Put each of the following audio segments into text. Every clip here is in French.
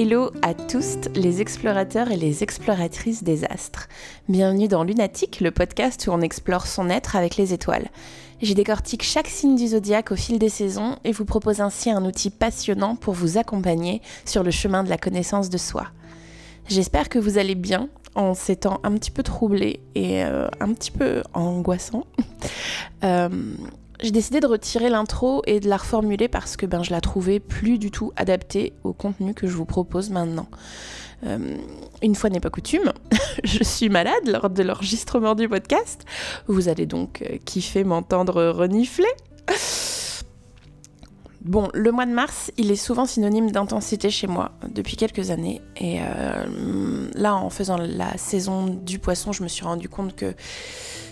Hello à tous les explorateurs et les exploratrices des astres. Bienvenue dans Lunatique, le podcast où on explore son être avec les étoiles. J'y décortique chaque signe du zodiaque au fil des saisons et vous propose ainsi un outil passionnant pour vous accompagner sur le chemin de la connaissance de soi. J'espère que vous allez bien en ces temps un petit peu troublés et euh, un petit peu angoissants. Euh, j'ai décidé de retirer l'intro et de la reformuler parce que ben, je la trouvais plus du tout adaptée au contenu que je vous propose maintenant. Euh, une fois n'est pas coutume, je suis malade lors de l'enregistrement du podcast. Vous allez donc euh, kiffer m'entendre renifler. Bon, le mois de mars, il est souvent synonyme d'intensité chez moi depuis quelques années. Et euh, là, en faisant la saison du poisson, je me suis rendu compte que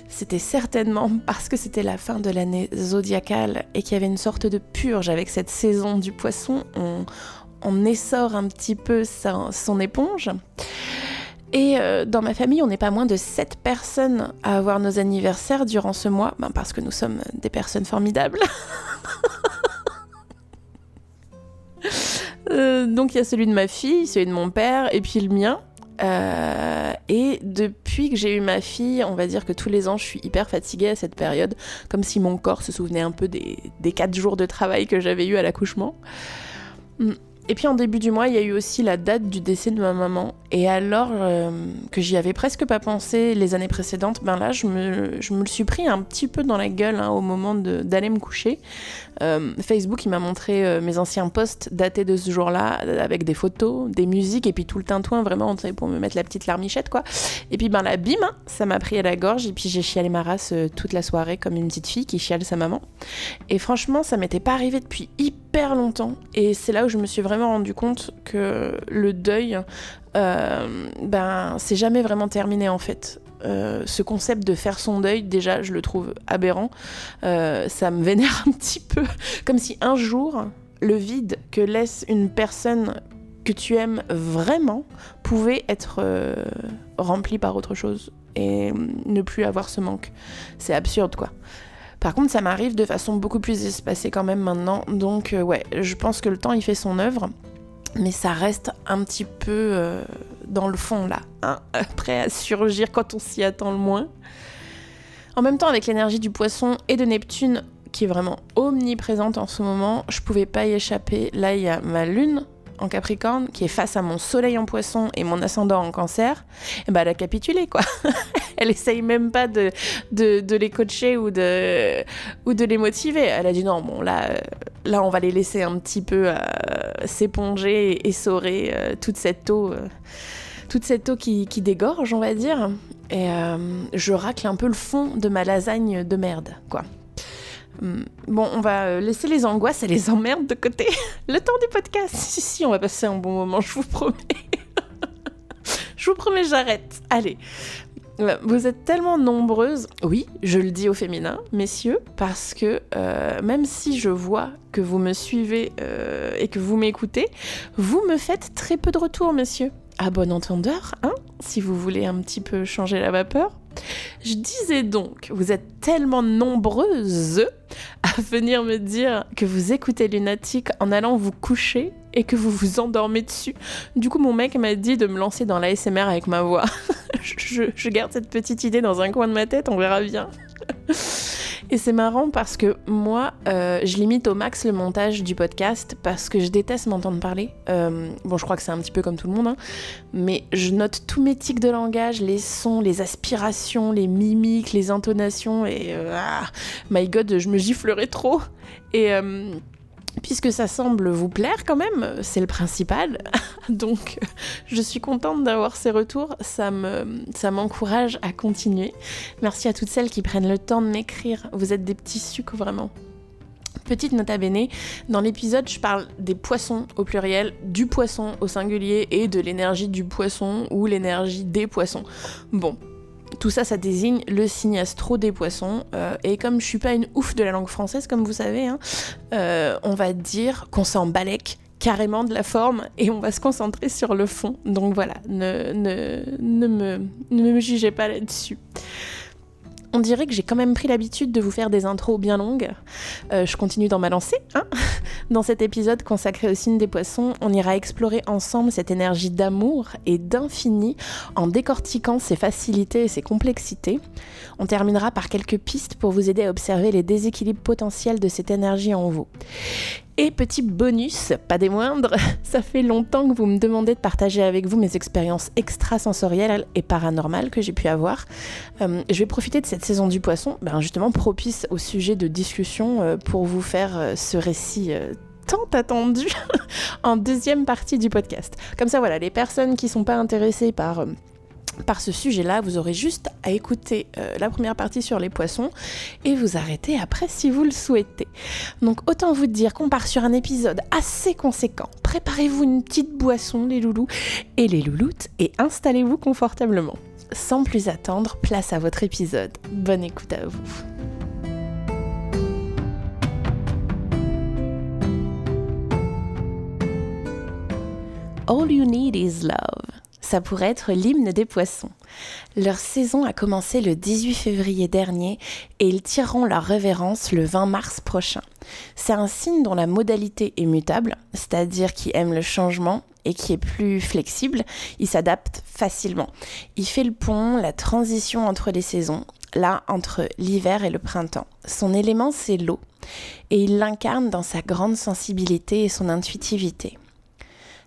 c'était certainement parce que c'était la fin de l'année zodiacale et qu'il y avait une sorte de purge avec cette saison du poisson. On, essore un petit peu son éponge. Et euh, dans ma famille, on n'est pas moins de 7 personnes à avoir nos anniversaires durant ce mois, ben, parce que nous sommes des personnes formidables. Euh, donc il y a celui de ma fille, celui de mon père, et puis le mien. Euh, et depuis que j'ai eu ma fille, on va dire que tous les ans, je suis hyper fatiguée à cette période, comme si mon corps se souvenait un peu des, des 4 jours de travail que j'avais eu à l'accouchement. Et puis en début du mois, il y a eu aussi la date du décès de ma maman. Et alors euh, que j'y avais presque pas pensé les années précédentes, ben là, je me, je me le suis pris un petit peu dans la gueule hein, au moment d'aller me coucher. Euh, Facebook, il m'a montré euh, mes anciens posts datés de ce jour-là, avec des photos, des musiques, et puis tout le tintouin, vraiment, pour me mettre la petite larmichette, quoi. Et puis ben là, bim, ça m'a pris à la gorge, et puis j'ai chialé ma race toute la soirée comme une petite fille qui chiale sa maman. Et franchement, ça m'était pas arrivé depuis hyper longtemps. Et c'est là où je me suis vraiment rendu compte que le deuil, euh, ben, c'est jamais vraiment terminé en fait. Euh, ce concept de faire son deuil, déjà, je le trouve aberrant. Euh, ça me vénère un petit peu. Comme si un jour, le vide que laisse une personne que tu aimes vraiment pouvait être rempli par autre chose et ne plus avoir ce manque. C'est absurde, quoi. Par contre, ça m'arrive de façon beaucoup plus espacée quand même maintenant. Donc, euh, ouais, je pense que le temps, il fait son œuvre. Mais ça reste un petit peu euh, dans le fond, là. Hein prêt à surgir quand on s'y attend le moins. En même temps, avec l'énergie du poisson et de Neptune, qui est vraiment omniprésente en ce moment, je pouvais pas y échapper. Là, il y a ma lune en Capricorne, qui est face à mon soleil en poisson et mon ascendant en cancer, eh ben elle a capitulé quoi. elle essaye même pas de, les coacher ou de, ou de les motiver. Elle a dit non, bon là, euh, là on va les laisser un petit peu euh, s'éponger et essorer euh, toute cette eau. toute cette eau qui, qui, dégorge, on va dire. Et je racle un peu le fond de ma lasagne de merde, quoi. Hmm. Bon, on va euh, laisser les angoisses et les emmerdes de côté. Le temps du podcast. Si, si, on va passer un bon moment, je vous promets. je vous promets, j'arrête. Allez. Euh, vous êtes tellement nombreuses, oui, je le dis au féminin, messieurs, parce que euh, même si je vois que vous me suivez et que vous m'écoutez, vous me faites très peu de retours, messieurs. À bon entendeur, hein, si vous voulez un petit peu changer la vapeur. Je disais donc, vous êtes tellement nombreuses à venir me dire que vous écoutez Lunatic en allant vous coucher et que vous vous endormez dessus. Du coup, mon mec m'a dit de me lancer dans l'ASMR avec ma voix. je garde cette petite idée dans un coin de ma tête, on verra bien. Et c'est marrant parce que moi, euh, je limite au max le montage du podcast parce que je déteste m'entendre parler. Euh, bon, je crois que c'est un petit peu comme tout le monde, hein, mais je note tous mes tics de langage, les sons, les aspirations, les mimiques, les intonations, et euh, ah, my god, je me giflerai trop. Et puisque ça semble vous plaire quand même, c'est le principal. Donc je suis contente d'avoir ces retours, ça me ça m'encourage à continuer. Merci à toutes celles qui prennent le temps de m'écrire. Vous êtes des petits sucres vraiment. Petite nota bene, dans l'épisode je parle des poissons au pluriel, du poisson au singulier et de l'énergie du poisson ou l'énergie des poissons. Bon, tout ça, ça désigne le signe astro des poissons. Euh, et comme je suis pas une ouf de la langue française, comme vous savez, hein, euh, on va dire qu'on s'en carrément de la forme et on va se concentrer sur le fond. Donc voilà, ne, ne, ne, me, ne me jugez pas là-dessus. On dirait que j'ai quand même pris l'habitude de vous faire des intros bien longues. Euh, je continue dans ma lancée. Hein Dans cet épisode consacré au signe des poissons, on ira explorer ensemble cette énergie d'amour et d'infini en décortiquant ses facilités et ses complexités. On terminera par quelques pistes pour vous aider à observer les déséquilibres potentiels de cette énergie en vous. Et petit bonus, pas des moindres, ça fait longtemps que vous me demandez de partager avec vous mes expériences extrasensorielles et paranormales que j'ai pu avoir. Euh, je vais profiter de cette saison du poisson, ben justement propice au sujet de discussion euh, pour vous faire euh, ce récit tant attendu en deuxième partie du podcast. Comme ça, voilà, les personnes qui sont pas intéressées par par ce sujet-là, vous aurez juste à écouter euh, la première partie sur les poissons et vous arrêter après si vous le souhaitez. Donc autant vous dire qu'on part sur un épisode assez conséquent. Préparez-vous une petite boisson les loulous et les louloutes et installez-vous confortablement. Sans plus attendre, place à votre épisode. Bonne écoute à vous. All you need is love ça pourrait être l'hymne des poissons. Leur saison a commencé le 18 février dernier et ils tireront leur révérence le 20 mars prochain. C'est un signe dont la modalité est mutable, c'est-à-dire qui aime le changement et qui est plus flexible, il s'adapte facilement. Il fait le pont, la transition entre les saisons, là entre l'hiver et le printemps. Son élément c'est l'eau et il l'incarne dans sa grande sensibilité et son intuitivité.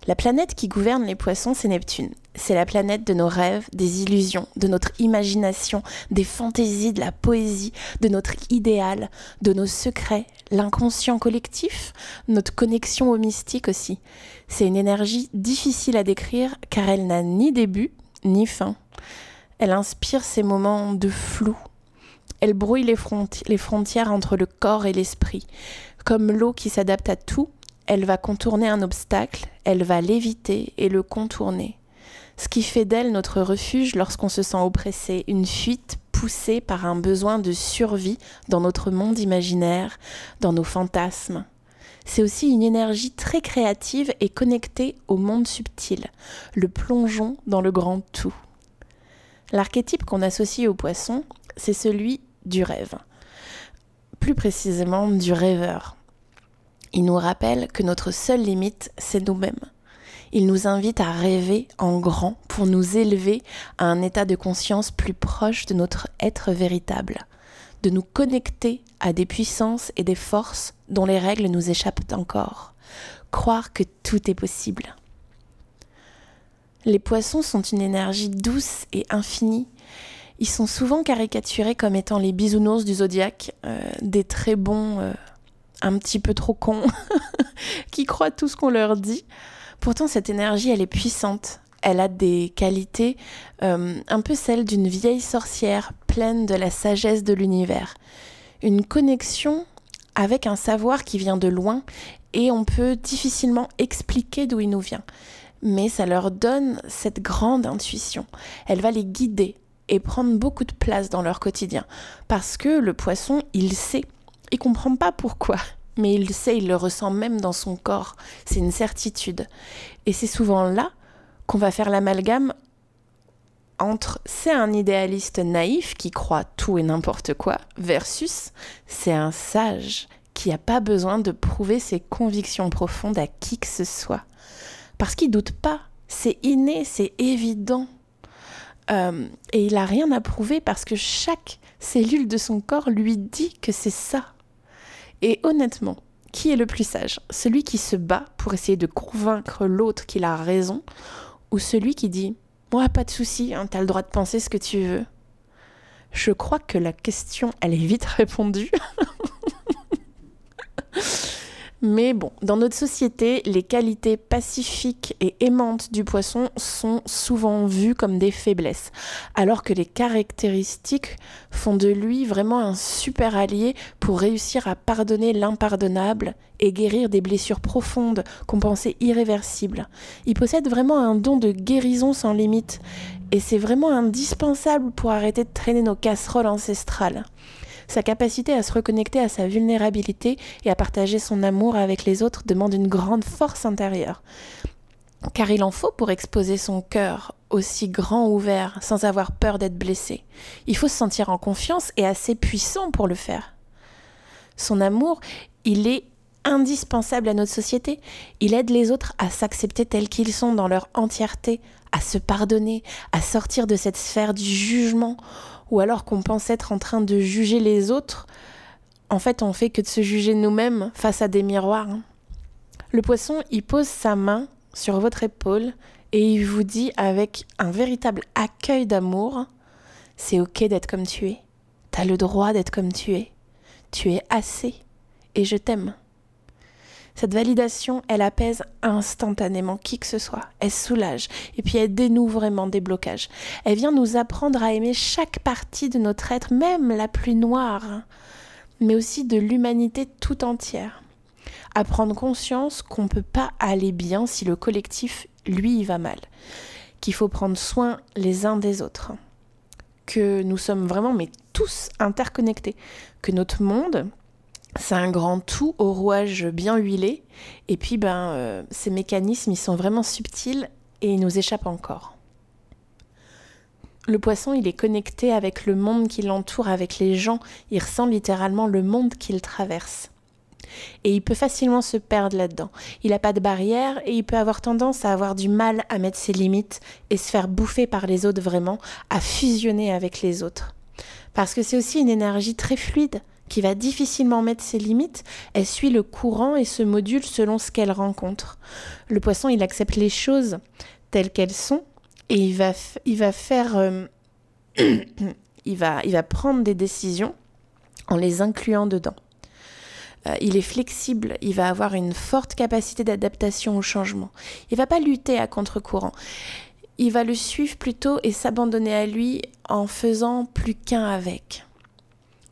La planète qui gouverne les poissons, c'est Neptune. C'est la planète de nos rêves, des illusions, de notre imagination, des fantaisies, de la poésie, de notre idéal, de nos secrets, l'inconscient collectif, notre connexion au mystique aussi. C'est une énergie difficile à décrire car elle n'a ni début ni fin. Elle inspire ces moments de flou. Elle brouille les, frontières entre le corps et l'esprit. Comme l'eau qui s'adapte à tout, elle va contourner un obstacle, elle va l'éviter et le contourner. Ce qui fait d'elle notre refuge lorsqu'on se sent oppressé, une fuite poussée par un besoin de survie dans notre monde imaginaire, dans nos fantasmes. C'est aussi une énergie très créative et connectée au monde subtil, le plongeon dans le grand tout. L'archétype qu'on associe au poisson, c'est celui du rêve. Plus précisément du rêveur. Il nous rappelle que notre seule limite, c'est nous-mêmes. Il nous invite à rêver en grand pour nous élever à un état de conscience plus proche de notre être véritable, de nous connecter à des puissances et des forces dont les règles nous échappent encore, croire que tout est possible. Les poissons sont une énergie douce et infinie. Ils sont souvent caricaturés comme étant les bisounours du zodiaque, euh, des très bons euh, un petit peu trop cons, qui croient tout ce qu'on leur dit. Pourtant, cette énergie, elle est puissante. Elle a des qualités euh, un peu celles d'une vieille sorcière pleine de la sagesse de l'univers. Une connexion avec un savoir qui vient de loin et on peut difficilement expliquer d'où il nous vient. Mais ça leur donne cette grande intuition. Elle va les guider et prendre beaucoup de place dans leur quotidien. Parce que le poisson, il sait il comprend pas pourquoi, mais il sait, il le ressent même dans son corps. C'est une certitude. Et c'est souvent là qu'on va faire l'amalgame entre c'est un idéaliste naïf qui croit tout et n'importe quoi versus c'est un sage qui n'a pas besoin de prouver ses convictions profondes à qui que ce soit. Parce qu'il doute pas. C'est inné, c'est évident. Euh, et il n'a rien à prouver parce que chaque cellule de son corps lui dit que c'est ça. Et honnêtement, qui est le plus sage? Celui qui se bat pour essayer de convaincre l'autre qu'il a raison ou celui qui dit Moi, pas de souci, hein, t'as le droit de penser ce que tu veux? Je crois que la question, elle est vite répondue. Mais bon, dans notre société, les qualités pacifiques et aimantes du poisson sont souvent vues comme des faiblesses, alors que les caractéristiques font de lui vraiment un super allié pour réussir à pardonner l'impardonnable et guérir des blessures profondes qu'on pensait irréversibles. Il possède vraiment un don de guérison sans limite, et c'est vraiment indispensable pour arrêter de traîner nos casseroles ancestrales. Sa capacité à se reconnecter à sa vulnérabilité et à partager son amour avec les autres demande une grande force intérieure. Car il en faut pour exposer son cœur aussi grand ouvert sans avoir peur d'être blessé. Il faut se sentir en confiance et assez puissant pour le faire. Son amour, il est indispensable à notre société. Il aide les autres à s'accepter tels qu'ils sont dans leur entièreté, à se pardonner, à sortir de cette sphère du jugement, ou alors qu'on pense être en train de juger les autres, en fait on fait que de se juger nous-mêmes face à des miroirs. Le poisson, il pose sa main sur votre épaule et il vous dit avec un véritable accueil d'amour, c'est ok d'être comme tu es, t'as le droit d'être comme tu es, tu es assez et je t'aime. Cette validation, elle apaise instantanément qui que ce soit. Elle soulage et puis elle dénoue vraiment des blocages. Elle vient nous apprendre à aimer chaque partie de notre être, même la plus noire, mais aussi de l'humanité tout entière. À prendre conscience qu'on ne peut pas aller bien si le collectif, lui, y va mal. Qu'il faut prendre soin les uns des autres. Que nous sommes vraiment, mais tous interconnectés. Que notre monde, c'est un grand tout au rouage bien huilé. Et puis, ben, euh, ces mécanismes, ils sont vraiment subtils et ils nous échappent encore. Le poisson, il est connecté avec le monde qui l'entoure, avec les gens. Il ressent littéralement le monde qu'il traverse. Et il peut facilement se perdre là-dedans. Il n'a pas de barrière et il peut avoir tendance à avoir du mal à mettre ses limites et se faire bouffer par les autres vraiment, à fusionner avec les autres. Parce que c'est aussi une énergie très fluide qui va difficilement mettre ses limites, elle suit le courant et se module selon ce qu'elle rencontre. Le poisson, il accepte les choses telles qu'elles sont et il va, il va faire... Euh, il, va, il va prendre des décisions en les incluant dedans. Euh, il est flexible, il va avoir une forte capacité d'adaptation au changement. Il va pas lutter à contre-courant. Il va le suivre plutôt et s'abandonner à lui en faisant plus qu'un avec.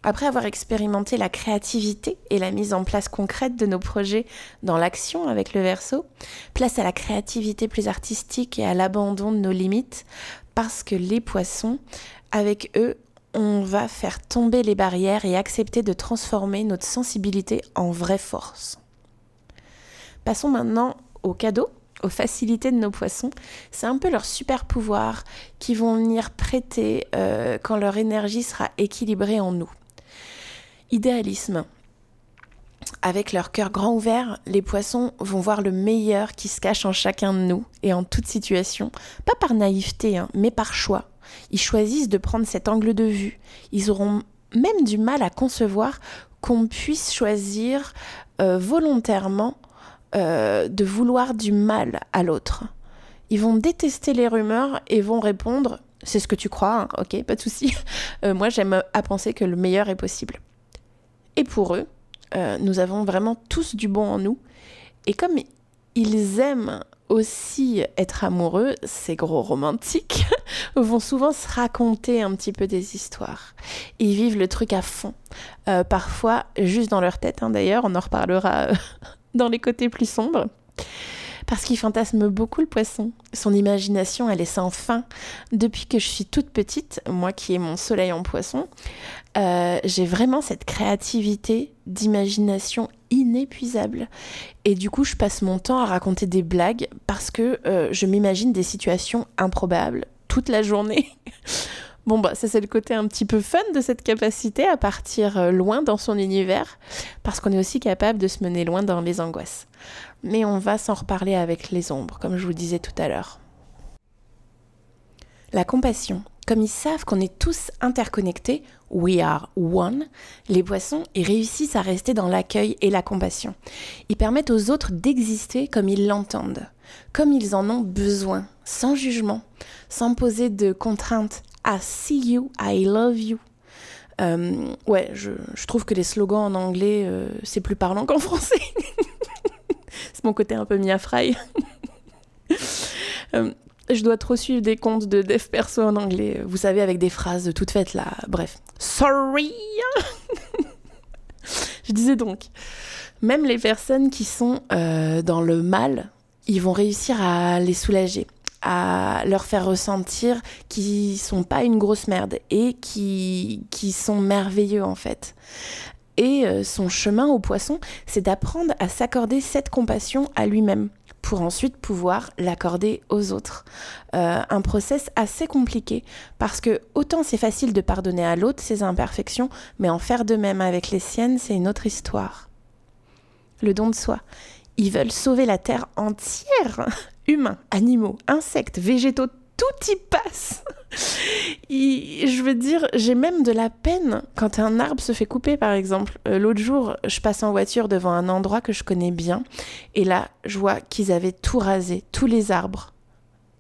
Après avoir expérimenté la créativité et la mise en place concrète de nos projets dans l'action avec le verso, place à la créativité plus artistique et à l'abandon de nos limites, parce que les poissons, avec eux, on va faire tomber les barrières et accepter de transformer notre sensibilité en vraie force. Passons maintenant aux cadeaux, aux facilités de nos poissons. C'est un peu leur super pouvoir qui vont venir prêter euh, quand leur énergie sera équilibrée en nous. Idéalisme. Avec leur cœur grand ouvert, les poissons vont voir le meilleur qui se cache en chacun de nous et en toute situation, pas par naïveté, hein, mais par choix. Ils choisissent de prendre cet angle de vue. Ils auront même du mal à concevoir qu'on puisse choisir euh, volontairement euh, de vouloir du mal à l'autre. Ils vont détester les rumeurs et vont répondre c'est ce que tu crois, hein, ok, pas de souci. Euh, moi, j'aime à penser que le meilleur est possible. Et pour eux, euh, nous avons vraiment tous du bon en nous. Et comme ils aiment aussi être amoureux, ces gros romantiques vont souvent se raconter un petit peu des histoires. Ils vivent le truc à fond. Euh, parfois, juste dans leur tête, hein, d'ailleurs, on en reparlera euh, dans les côtés plus sombres parce qu'il fantasme beaucoup le poisson. Son imagination, elle est sans fin. Depuis que je suis toute petite, moi qui ai mon soleil en poisson, euh, j'ai vraiment cette créativité d'imagination inépuisable. Et du coup, je passe mon temps à raconter des blagues parce que euh, je m'imagine des situations improbables toute la journée. Bon, bah, ça, c'est le côté un petit peu fun de cette capacité à partir euh, loin dans son univers, parce qu'on est aussi capable de se mener loin dans les angoisses. Mais on va s'en reparler avec les ombres, comme je vous disais tout à l'heure. La compassion. Comme ils savent qu'on est tous interconnectés, we are one, les poissons, ils réussissent à rester dans l'accueil et la compassion. Ils permettent aux autres d'exister comme ils l'entendent, comme ils en ont besoin, sans jugement, sans poser de contraintes, I see you, I love you. Euh, ouais, je, trouve que les slogans en anglais, euh, c'est plus parlant qu'en français. c'est mon côté un peu Mia Fry. Euh, je dois trop suivre des comptes de dev perso en anglais, vous savez, avec des phrases toutes faites là. Bref. Sorry Je disais donc, même les personnes qui sont dans le mal, ils vont réussir à les soulager à leur faire ressentir qu'ils sont pas une grosse merde et qui, qui sont merveilleux en fait. Et euh, son chemin au poisson, c'est d'apprendre à s'accorder cette compassion à lui-même pour ensuite pouvoir l'accorder aux autres. Euh, un process assez compliqué parce que autant c'est facile de pardonner à l'autre ses imperfections, mais en faire de même avec les siennes, c'est une autre histoire. le don de soi. Ils veulent sauver la Terre entière. Humains, animaux, insectes, végétaux, tout y passe. je veux dire, j'ai même de la peine quand un arbre se fait couper, par exemple. Euh, l'autre jour, je passe en voiture devant un endroit que je connais bien, et là, je vois qu'ils avaient tout rasé, tous les arbres.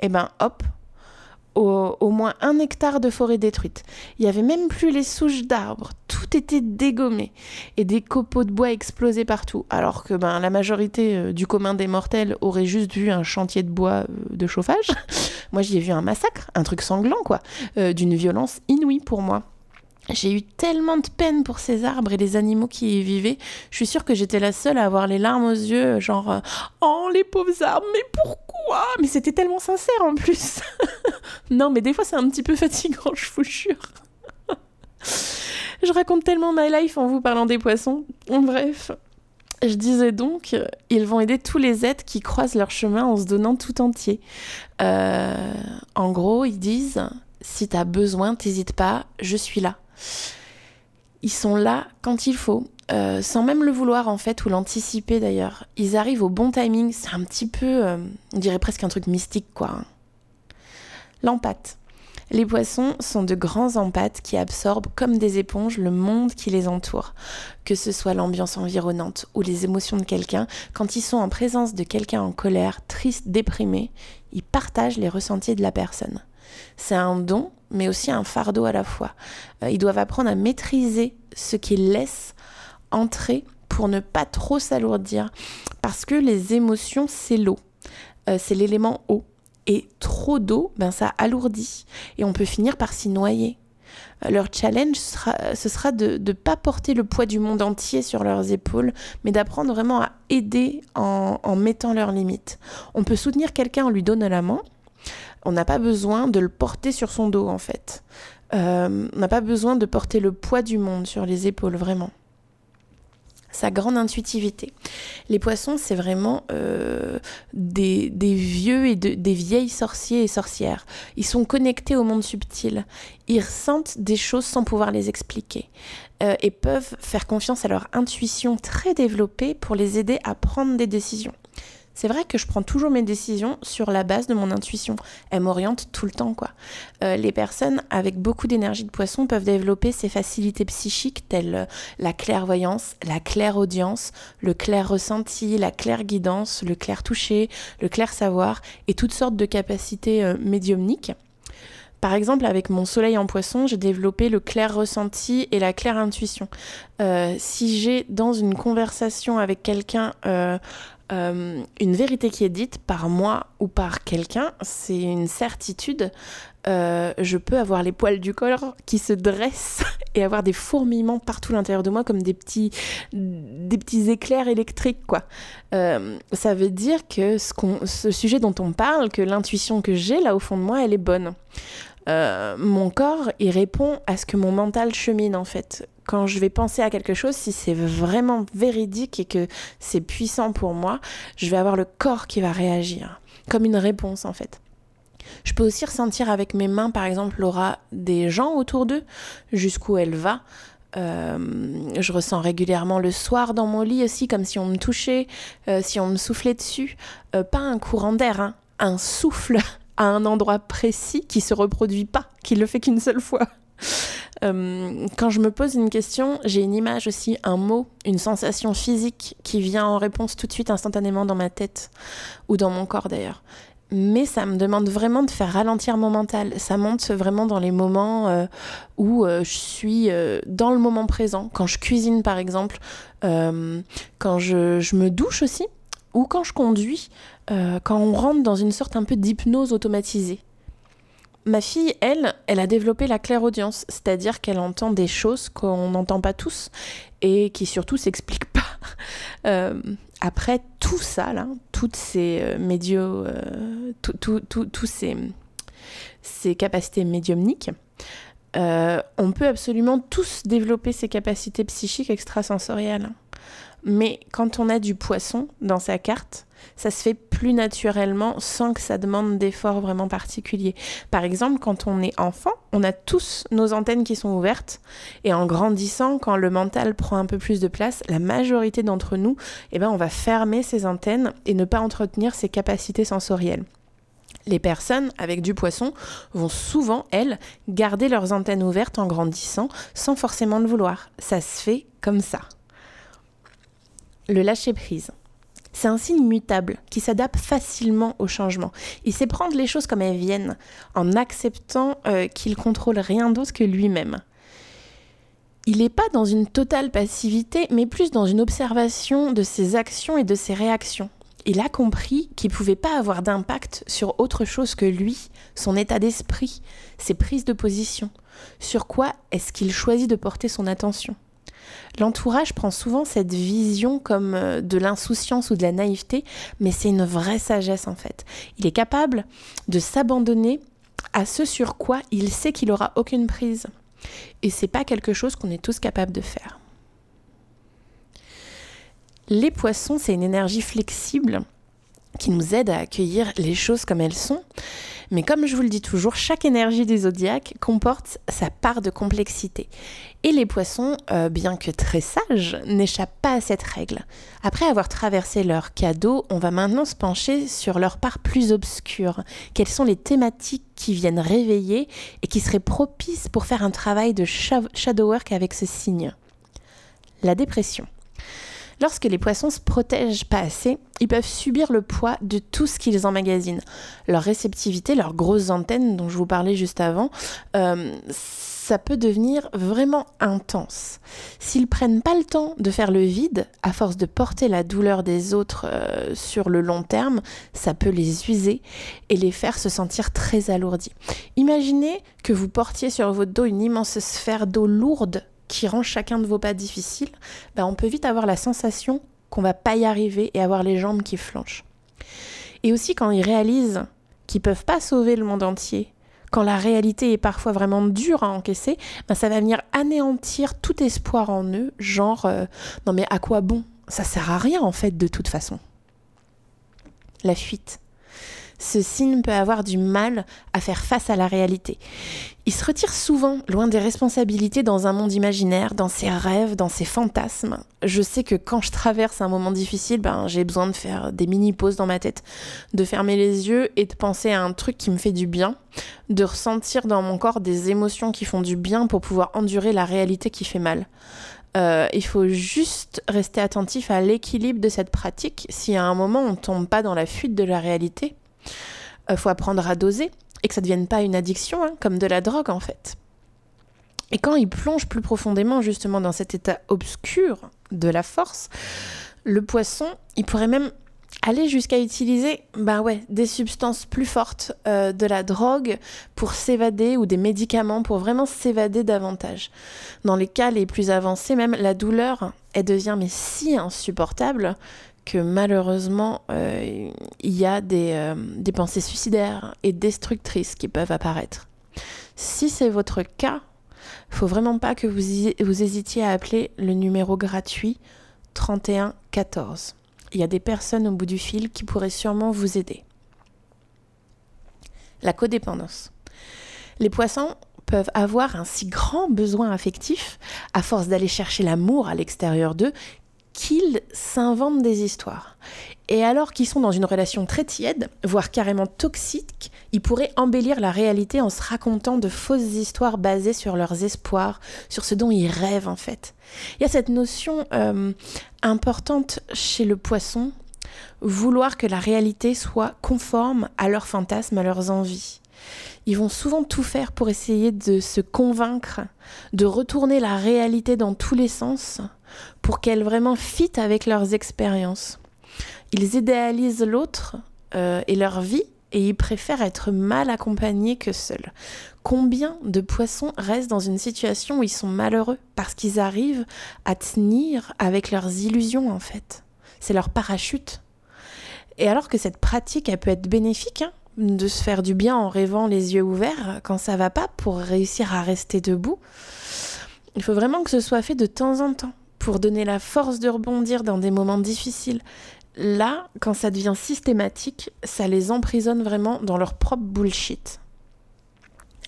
Et eh ben, hop, au, moins un hectare de forêt détruite. Il n'y avait même plus les souches d'arbres, tout était dégommé et des copeaux de bois explosés partout. Alors que ben, la majorité euh, du commun des mortels aurait juste vu un chantier de bois euh, de chauffage. moi j'y ai vu un massacre, un truc sanglant quoi, euh, d'une violence inouïe pour moi. J'ai eu tellement de peine pour ces arbres et les animaux qui y vivaient. Je suis sûre que j'étais la seule à avoir les larmes aux yeux, genre Oh, les pauvres arbres, mais pourquoi? Mais c'était tellement sincère en plus. non, mais des fois c'est un petit peu fatigant, je vous jure. je raconte tellement ma life en vous parlant des poissons. Bref. Je disais donc, ils vont aider tous les êtres qui croisent leur chemin en se donnant tout entier. Euh, en gros, ils disent, si t'as besoin, t'hésites pas, je suis là. Ils sont là quand il faut, euh, sans même le vouloir en fait, ou l'anticiper d'ailleurs. Ils arrivent au bon timing, c'est un petit peu, euh, on dirait presque un truc mystique quoi. Hein. L'empathe. Les poissons sont de grands empathes qui absorbent comme des éponges le monde qui les entoure. Que ce soit l'ambiance environnante ou les émotions de quelqu'un, quand ils sont en présence de quelqu'un en colère, triste, déprimé, ils partagent les ressentis de la personne. C'est un don, mais aussi un fardeau à la fois. Euh, ils doivent apprendre à maîtriser ce qu'ils laissent entrer pour ne pas trop s'alourdir. Parce que les émotions, c'est l'eau. Euh, c'est l'élément eau. Et trop d'eau, ben, ça alourdit. Et on peut finir par s'y noyer. Euh, leur challenge, sera, ce sera de ne pas porter le poids du monde entier sur leurs épaules, mais d'apprendre vraiment à aider en, mettant leurs limites. On peut soutenir quelqu'un en lui donnant la main, on n'a pas besoin de le porter sur son dos en fait. Euh, on n'a pas besoin de porter le poids du monde sur les épaules vraiment. Sa grande intuitivité. Les poissons, c'est vraiment euh, des, vieux et des vieilles sorciers et sorcières. Ils sont connectés au monde subtil. Ils ressentent des choses sans pouvoir les expliquer. Euh, et peuvent faire confiance à leur intuition très développée pour les aider à prendre des décisions. C'est vrai que je prends toujours mes décisions sur la base de mon intuition. Elle m'oriente tout le temps, quoi. Euh, les personnes avec beaucoup d'énergie de poisson peuvent développer ces facilités psychiques telles euh, la clairvoyance, la claire-audience, le clair ressenti, la claire guidance, le clair toucher, le clair savoir et toutes sortes de capacités euh, médiumniques. Par exemple, avec mon soleil en poisson, j'ai développé le clair ressenti et la claire intuition. si j'ai dans une conversation avec quelqu'un une vérité qui est dite par moi ou par quelqu'un, c'est une certitude. Euh, je peux avoir les poils du corps qui se dressent et avoir des fourmillements partout l'intérieur de moi comme des petits, des petits éclairs électriques. Quoi. Euh, ça veut dire que ce, ce sujet dont on parle, que l'intuition que j'ai là au fond de moi, elle est bonne. Mon corps, il répond à ce que mon mental chemine en fait quand je vais penser à quelque chose, si c'est vraiment véridique et que c'est puissant pour moi, je vais avoir le corps qui va réagir, comme une réponse en fait. Je peux aussi ressentir avec mes mains, par exemple, l'aura des gens autour d'eux, jusqu'où elle va. Euh, je ressens régulièrement le soir dans mon lit aussi, comme si on me touchait, euh, si on me soufflait dessus. Euh, pas un courant d'air, hein, un souffle à un endroit précis qui se reproduit pas, qui le fait qu'une seule fois. Euh, quand je me pose une question, j'ai une image aussi, un mot, une sensation physique qui vient en réponse tout de suite instantanément dans ma tête ou dans mon corps d'ailleurs. Mais ça me demande vraiment de faire ralentir mon mental. Ça monte vraiment dans les moments euh, où euh, je suis dans le moment présent. Quand je cuisine par exemple, quand je, je, me douche aussi, ou quand je conduis, quand on rentre dans une sorte un peu d'hypnose automatisée. Ma fille, elle, elle a développé la clairaudience, c'est-à-dire qu'elle entend des choses qu'on n'entend pas tous et qui surtout s'expliquent pas. Euh, après tout ça, là, toutes ces euh, médios, euh, ces, capacités médiumniques, on peut absolument tous développer ces capacités psychiques extrasensorielles. Mais quand on a du poisson dans sa carte, ça se fait plus naturellement sans que ça demande d'efforts vraiment particuliers. Par exemple, quand on est enfant, on a tous nos antennes qui sont ouvertes et en grandissant, quand le mental prend un peu plus de place, la majorité d'entre nous, eh ben, on va fermer ces antennes et ne pas entretenir ses capacités sensorielles. Les personnes avec du poisson vont souvent, elles, garder leurs antennes ouvertes en grandissant sans forcément le vouloir. Ça se fait comme ça. Le lâcher prise. C'est un signe mutable qui s'adapte facilement au changement. Il sait prendre les choses comme elles viennent, en acceptant euh, qu'il contrôle rien d'autre que lui-même. Il n'est pas dans une totale passivité, mais plus dans une observation de ses actions et de ses réactions. Il a compris qu'il ne pouvait pas avoir d'impact sur autre chose que lui, son état d'esprit, ses prises de position. Sur quoi est-ce qu'il choisit de porter son attention? L'entourage prend souvent cette vision comme euh, de l'insouciance ou de la naïveté, mais c'est une vraie sagesse en fait. Il est capable de s'abandonner à ce sur quoi il sait qu'il aura aucune prise. Et c'est pas quelque chose qu'on est tous capables de faire. Les poissons, c'est une énergie flexible qui nous aide à accueillir les choses comme elles sont. Mais comme je vous le dis toujours, chaque énergie du zodiaque comporte sa part de complexité. Et les poissons, euh, bien que très sages, n'échappent pas à cette règle. Après avoir traversé leur cadeau, on va maintenant se pencher sur leur part plus obscure. Quelles sont les thématiques qui viennent réveiller et qui seraient propices pour faire un travail de shadow work avec ce signe? La dépression. Lorsque les poissons se protègent pas assez, ils peuvent subir le poids de tout ce qu'ils emmagasinent. Leur réceptivité, leurs grosses antennes dont je vous parlais juste avant, euh, ça peut devenir vraiment intense. S'ils prennent pas le temps de faire le vide, à force de porter la douleur des autres euh, sur le long terme, ça peut les user et les faire se sentir très alourdis. Imaginez que vous portiez sur votre dos une immense sphère d'eau lourde qui rend chacun de vos pas difficiles, ben on peut vite avoir la sensation qu'on va pas y arriver et avoir les jambes qui flanchent. Et aussi quand ils réalisent qu'ils peuvent pas sauver le monde entier, quand la réalité est parfois vraiment dure à encaisser, ben ça va venir anéantir tout espoir en eux, genre euh, non mais à quoi bon? Ça sert à rien en fait de toute façon. La fuite ce signe peut avoir du mal à faire face à la réalité. Il se retire souvent loin des responsabilités dans un monde imaginaire, dans ses rêves, dans ses fantasmes. Je sais que quand je traverse un moment difficile, ben, j'ai besoin de faire des mini-pauses dans ma tête, de fermer les yeux et de penser à un truc qui me fait du bien, de ressentir dans mon corps des émotions qui font du bien pour pouvoir endurer la réalité qui fait mal. Euh, il faut juste rester attentif à l'équilibre de cette pratique. Si à un moment on tombe pas dans la fuite de la réalité, il euh, faut apprendre à doser et que ça ne devienne pas une addiction, hein, comme de la drogue en fait. Et quand il plonge plus profondément justement dans cet état obscur de la force, le poisson, il pourrait même aller jusqu'à utiliser bah ouais, des substances plus fortes, euh, de la drogue pour s'évader ou des médicaments pour vraiment s'évader davantage. Dans les cas les plus avancés, même la douleur, elle devient mais si insupportable malheureusement, euh, il y a euh, des, pensées suicidaires et destructrices qui peuvent apparaître. Si c'est votre cas, faut vraiment pas que vous, vous hésitiez à appeler le numéro gratuit 3114. Il y a des personnes au bout du fil qui pourraient sûrement vous aider. La codépendance. Les poissons peuvent avoir un si grand besoin affectif, à force d'aller chercher l'amour à l'extérieur d'eux, qu'ils s'inventent des histoires. Et alors qu'ils sont dans une relation très tiède, voire carrément toxique, ils pourraient embellir la réalité en se racontant de fausses histoires basées sur leurs espoirs, sur ce dont ils rêvent en fait. Il y a cette notion euh, importante chez le poisson, vouloir que la réalité soit conforme à leurs fantasmes, à leurs envies. Ils vont souvent tout faire pour essayer de se convaincre, de retourner la réalité dans tous les sens, pour qu'elle vraiment fit avec leurs expériences. Ils idéalisent l'autre euh, et leur vie et ils préfèrent être mal accompagnés que seuls. Combien de poissons restent dans une situation où ils sont malheureux parce qu'ils arrivent à tenir avec leurs illusions en fait? C'est leur parachute. Et alors que cette pratique, elle peut être bénéfique, hein, de se faire du bien en rêvant les yeux ouverts quand ça va pas pour réussir à rester debout, il faut vraiment que ce soit fait de temps en temps pour donner la force de rebondir dans des moments difficiles. Là, quand ça devient systématique, ça les emprisonne vraiment dans leur propre bullshit.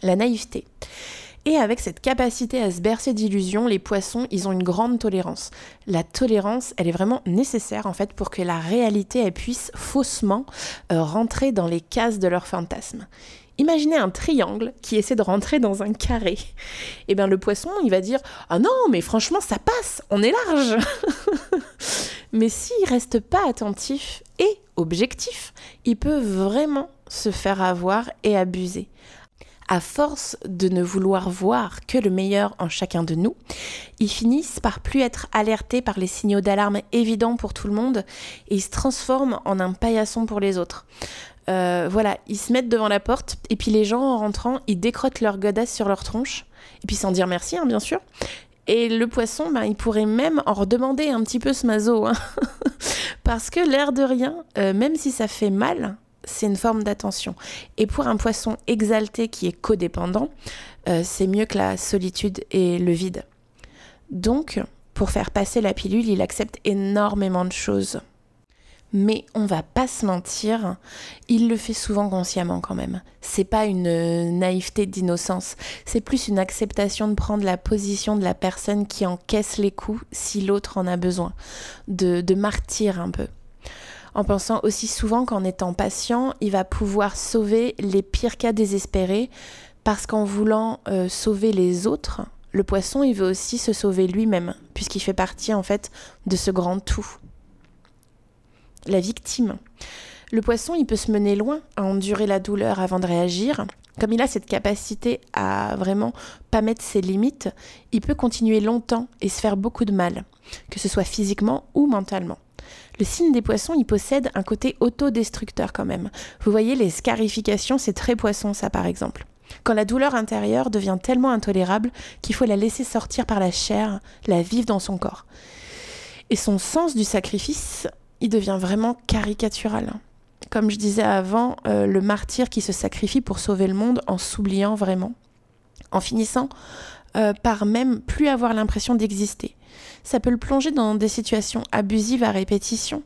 La naïveté. Et avec cette capacité à se bercer d'illusions, les poissons, ils ont une grande tolérance. La tolérance, elle est vraiment nécessaire en fait pour que la réalité elle puisse faussement euh, rentrer dans les cases de leur fantasme. Imaginez un triangle qui essaie de rentrer dans un carré. Et eh bien le poisson, il va dire "Ah non, mais franchement, ça passe, on est large." mais s'il reste pas attentif et objectif, il peut vraiment se faire avoir et abuser à force de ne vouloir voir que le meilleur en chacun de nous, ils finissent par plus être alertés par les signaux d'alarme évidents pour tout le monde et ils se transforment en un paillasson pour les autres. Euh, voilà, ils se mettent devant la porte et puis les gens en rentrant, ils décrotent leur godasse sur leur tronche et puis sans dire merci, hein, bien sûr. Et le poisson, ben, il pourrait même en redemander un petit peu ce mazo. Hein. Parce que l'air de rien, euh, même si ça fait mal, c'est une forme d'attention. Et pour un poisson exalté qui est codépendant, euh, c'est mieux que la solitude et le vide. Donc, pour faire passer la pilule, il accepte énormément de choses. Mais on va pas se mentir, il le fait souvent consciemment quand même. C'est pas une naïveté d'innocence, c'est plus une acceptation de prendre la position de la personne qui encaisse les coups si l'autre en a besoin, de, de martyr un peu en pensant aussi souvent qu'en étant patient, il va pouvoir sauver les pires cas désespérés, parce qu'en voulant euh, sauver les autres, le poisson, il veut aussi se sauver lui-même, puisqu'il fait partie en fait de ce grand tout. La victime. Le poisson, il peut se mener loin à endurer la douleur avant de réagir. Comme il a cette capacité à vraiment pas mettre ses limites, il peut continuer longtemps et se faire beaucoup de mal, que ce soit physiquement ou mentalement. Le signe des poissons, il possède un côté autodestructeur quand même. Vous voyez, les scarifications, c'est très poisson ça par exemple. Quand la douleur intérieure devient tellement intolérable qu'il faut la laisser sortir par la chair, la vivre dans son corps. Et son sens du sacrifice, il devient vraiment caricatural. Comme je disais avant, euh, le martyr qui se sacrifie pour sauver le monde en s'oubliant vraiment, en finissant euh, par même plus avoir l'impression d'exister ça peut le plonger dans des situations abusives à répétition,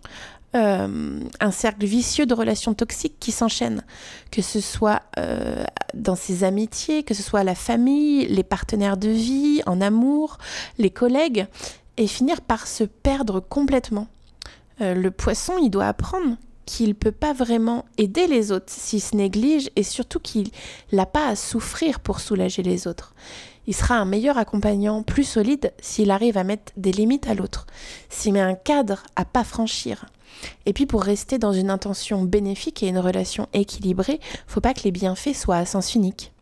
euh, un cercle vicieux de relations toxiques qui s'enchaînent, que ce soit dans ses amitiés, que ce soit la famille, les partenaires de vie, en amour, les collègues, et finir par se perdre complètement. Euh, le poisson, il doit apprendre qu'il ne peut pas vraiment aider les autres s'il se néglige et surtout qu'il n'a pas à souffrir pour soulager les autres. Il sera un meilleur accompagnant, plus solide, s'il arrive à mettre des limites à l'autre, s'il met un cadre à pas franchir. Et puis pour rester dans une intention bénéfique et une relation équilibrée, faut pas que les bienfaits soient à sens unique.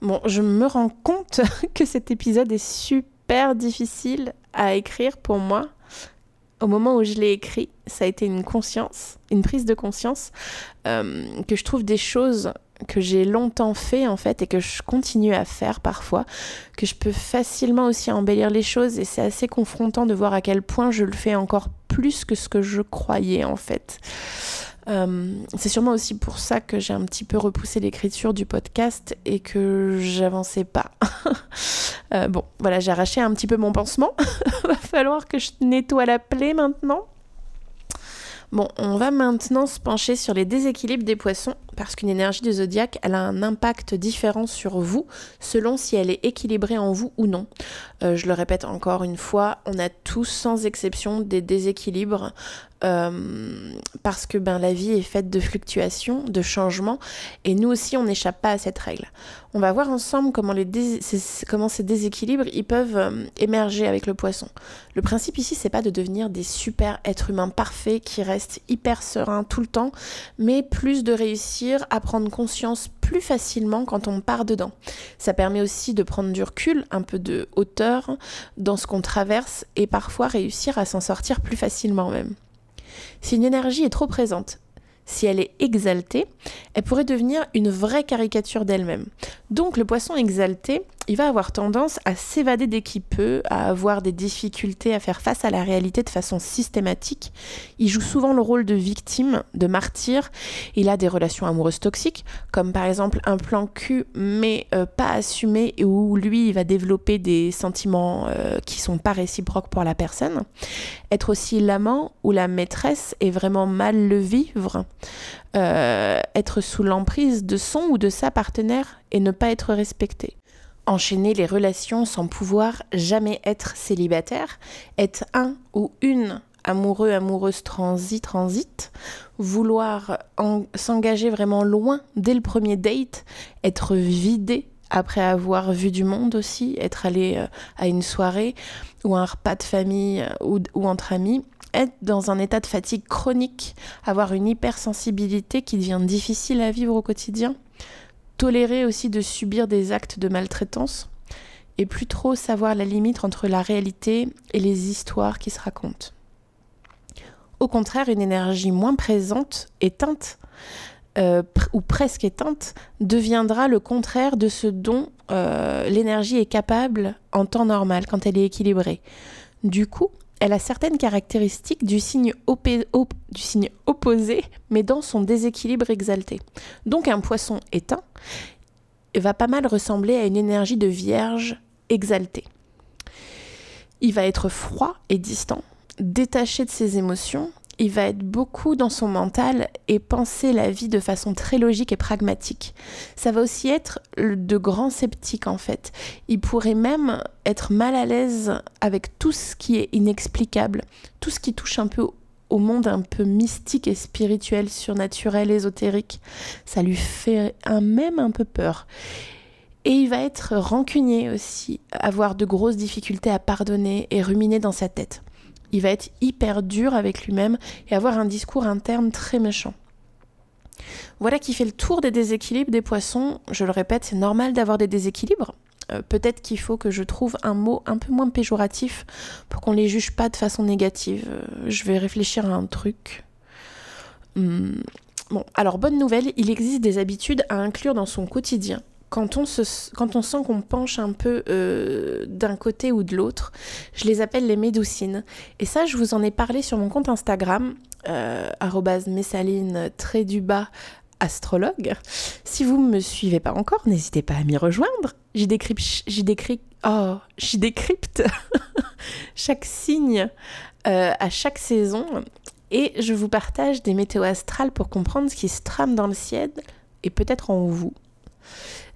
Bon, je me rends compte que cet épisode est super difficile à écrire pour moi. Au moment où je l'ai écrit, ça a été une conscience, une prise de conscience, euh, que je trouve des choses que j'ai longtemps fait en fait et que je continue à faire parfois, que je peux facilement aussi embellir les choses et c'est assez confrontant de voir à quel point je le fais encore plus que ce que je croyais en fait. Euh, c'est sûrement aussi pour ça que j'ai un petit peu repoussé l'écriture du podcast et que j'avançais pas. euh, bon, voilà, j'ai arraché un petit peu mon pansement. Va falloir que je nettoie la plaie maintenant. Bon, on va maintenant se pencher sur les déséquilibres des poissons parce qu'une énergie du zodiaque, elle a un impact différent sur vous selon si elle est équilibrée en vous ou non. Euh, je le répète encore une fois, on a tous sans exception des déséquilibres euh, parce que ben, la vie est faite de fluctuations, de changements, et nous aussi on n'échappe pas à cette règle. On va voir ensemble comment, ces déséquilibres peuvent euh, émerger avec le poisson. Le principe ici, c'est pas de devenir des super êtres humains parfaits qui restent hyper sereins tout le temps, mais plus de réussir à prendre conscience plus facilement quand on part dedans. Ça permet aussi de prendre du recul, un peu de hauteur dans ce qu'on traverse et parfois réussir à s'en sortir plus facilement même. Si une énergie est trop présente, si elle est exaltée, elle pourrait devenir une vraie caricature d'elle-même. Donc le poisson exalté, il va avoir tendance à s'évader dès qu'il peut, à avoir des difficultés à faire face à la réalité de façon systématique. Il joue souvent le rôle de victime, de martyr. Il a des relations amoureuses toxiques, comme par exemple un plan cul mais euh, pas assumé et où lui il va développer des sentiments euh, qui sont pas réciproques pour la personne. Être aussi l'amant ou la maîtresse est vraiment mal le vivre. Euh, être sous l'emprise de son ou de sa partenaire et ne pas être respecté. Enchaîner les relations sans pouvoir jamais être célibataire, être un ou une amoureux, amoureuse transit, transit, vouloir s'engager vraiment loin dès le premier date, être vidé après avoir vu du monde aussi, être allé euh, à une soirée ou un repas de famille euh, ou, ou entre amis, être dans un état de fatigue chronique, avoir une hypersensibilité qui devient difficile à vivre au quotidien, tolérer aussi de subir des actes de maltraitance et plus trop savoir la limite entre la réalité et les histoires qui se racontent. Au contraire, une énergie moins présente, éteinte, euh, ou presque éteinte, deviendra le contraire de ce dont euh, l'énergie est capable en temps normal, quand elle est équilibrée. Du coup, elle a certaines caractéristiques du signe, opposé, mais dans son déséquilibre exalté. Donc un poisson éteint va pas mal ressembler à une énergie de vierge exaltée. Il va être froid et distant, détaché de ses émotions, il va être beaucoup dans son mental et penser la vie de façon très logique et pragmatique. Ça va aussi être de grands sceptiques en fait. Il pourrait même être mal à l'aise avec tout ce qui est inexplicable, tout ce qui touche un peu au monde un peu mystique et spirituel, surnaturel, ésotérique. Ça lui fait un même un peu peur. Et il va être rancunier aussi, avoir de grosses difficultés à pardonner et ruminer dans sa tête il va être hyper dur avec lui-même et avoir un discours interne très méchant. Voilà qui fait le tour des déséquilibres des poissons. Je le répète, c'est normal d'avoir des déséquilibres. Euh, peut-être qu'il faut que je trouve un mot un peu moins péjoratif pour qu'on les juge pas de façon négative. Euh, je vais réfléchir à un truc. Hmm. Bon, alors bonne nouvelle, il existe des habitudes à inclure dans son quotidien quand on, sent qu'on penche un peu euh, d'un côté ou de l'autre, je les appelle les médoucines. Et ça, je vous en ai parlé sur mon compte Instagram, euh, messaline très du bas astrologue. Si vous ne me suivez pas encore, n'hésitez pas à m'y rejoindre. J'y décrypte, j'y oh, chaque signe euh, à chaque saison et je vous partage des météos astrales pour comprendre ce qui se trame dans le ciel et peut-être en vous.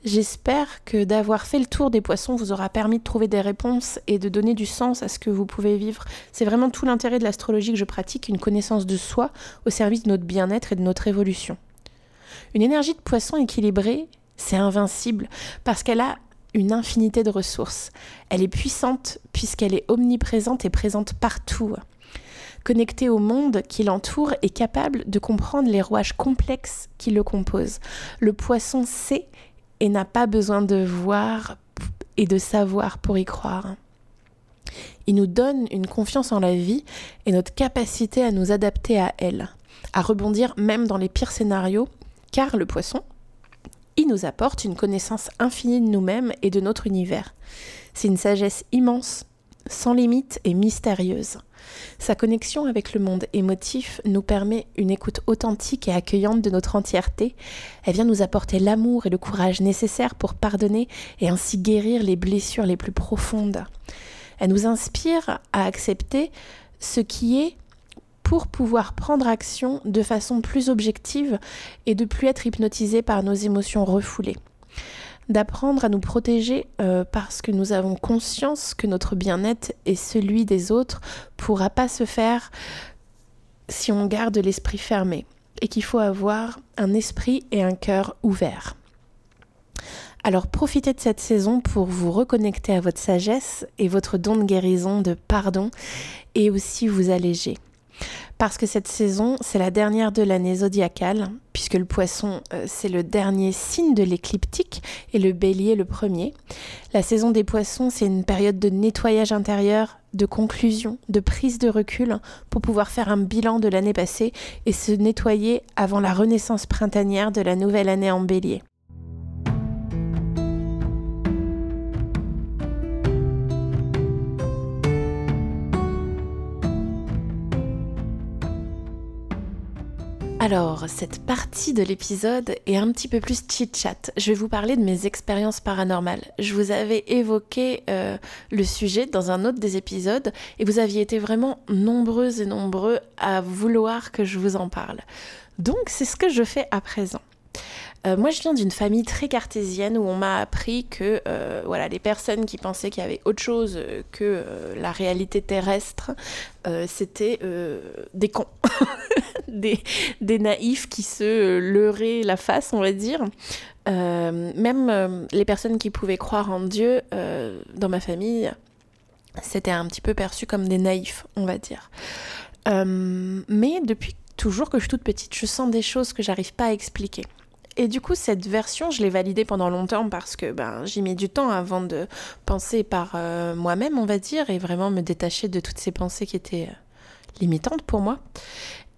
J'espère que d'avoir fait le tour des poissons vous aura permis de trouver des réponses et de donner du sens à ce que vous pouvez vivre. C'est vraiment tout l'intérêt de l'astrologie que je pratique, une connaissance de soi au service de notre bien-être et de notre évolution. Une énergie de poisson équilibrée, c'est invincible parce qu'elle a une infinité de ressources. Elle est puissante puisqu'elle est omniprésente et présente partout. Connectée au monde qui l'entoure et capable de comprendre les rouages complexes qui le composent. Le poisson sait et n'a pas besoin de voir et de savoir pour y croire. Il nous donne une confiance en la vie et notre capacité à nous adapter à elle, à rebondir même dans les pires scénarios, car le poisson, il nous apporte une connaissance infinie de nous-mêmes et de notre univers. C'est une sagesse immense, sans limite et mystérieuse. Sa connexion avec le monde émotif nous permet une écoute authentique et accueillante de notre entièreté. Elle vient nous apporter l'amour et le courage nécessaires pour pardonner et ainsi guérir les blessures les plus profondes. Elle nous inspire à accepter ce qui est pour pouvoir prendre action de façon plus objective et de plus être hypnotisé par nos émotions refoulées d'apprendre à nous protéger euh, parce que nous avons conscience que notre bien-être et celui des autres pourra pas se faire si on garde l'esprit fermé et qu'il faut avoir un esprit et un cœur ouverts. Alors profitez de cette saison pour vous reconnecter à votre sagesse et votre don de guérison, de pardon et aussi vous alléger. Parce que cette saison, c'est la dernière de l'année zodiacale, puisque le poisson, euh, c'est le dernier signe de l'écliptique et le bélier le premier. La saison des poissons, c'est une période de nettoyage intérieur, de conclusion, de prise de recul pour pouvoir faire un bilan de l'année passée et se nettoyer avant la renaissance printanière de la nouvelle année en bélier. Alors, cette partie de l'épisode est un petit peu plus chit-chat. Je vais vous parler de mes expériences paranormales. Je vous avais évoqué euh, le sujet dans un autre des épisodes et vous aviez été vraiment nombreux et nombreux à vouloir que je vous en parle. Donc, c'est ce que je fais à présent. Euh, moi, je viens d'une famille très cartésienne où on m'a appris que euh, voilà, les personnes qui pensaient qu'il y avait autre chose que euh, la réalité terrestre, c'était des cons, des, des, naïfs qui se leurraient la face, on va dire. même les personnes qui pouvaient croire en Dieu dans ma famille, c'était un petit peu perçu comme des naïfs, on va dire. mais depuis toujours que je suis toute petite, je sens des choses que j'arrive pas à expliquer. Et du coup, cette version, je l'ai validée pendant longtemps parce que ben, j'ai mis du temps avant de penser par euh, moi-même, on va dire, et vraiment me détacher de toutes ces pensées qui étaient euh, limitantes pour moi,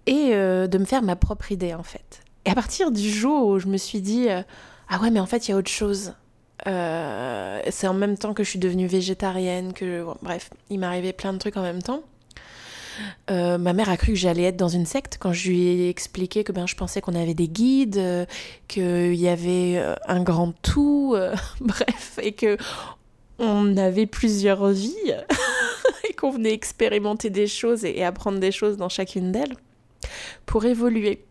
et euh, de me faire ma propre idée, en fait. Et à partir du jour où je me suis dit, ah ouais, mais en fait, il y a autre chose. c'est en même temps que je suis devenue végétarienne, que bref, il m'arrivait plein de trucs en même temps. Euh, ma mère a cru que j'allais être dans une secte quand je lui ai expliqué que ben, je pensais qu'on avait des guides, euh, qu'il y avait euh, un grand tout, bref, et que on avait plusieurs vies et qu'on venait expérimenter des choses et apprendre des choses dans chacune d'elles pour évoluer.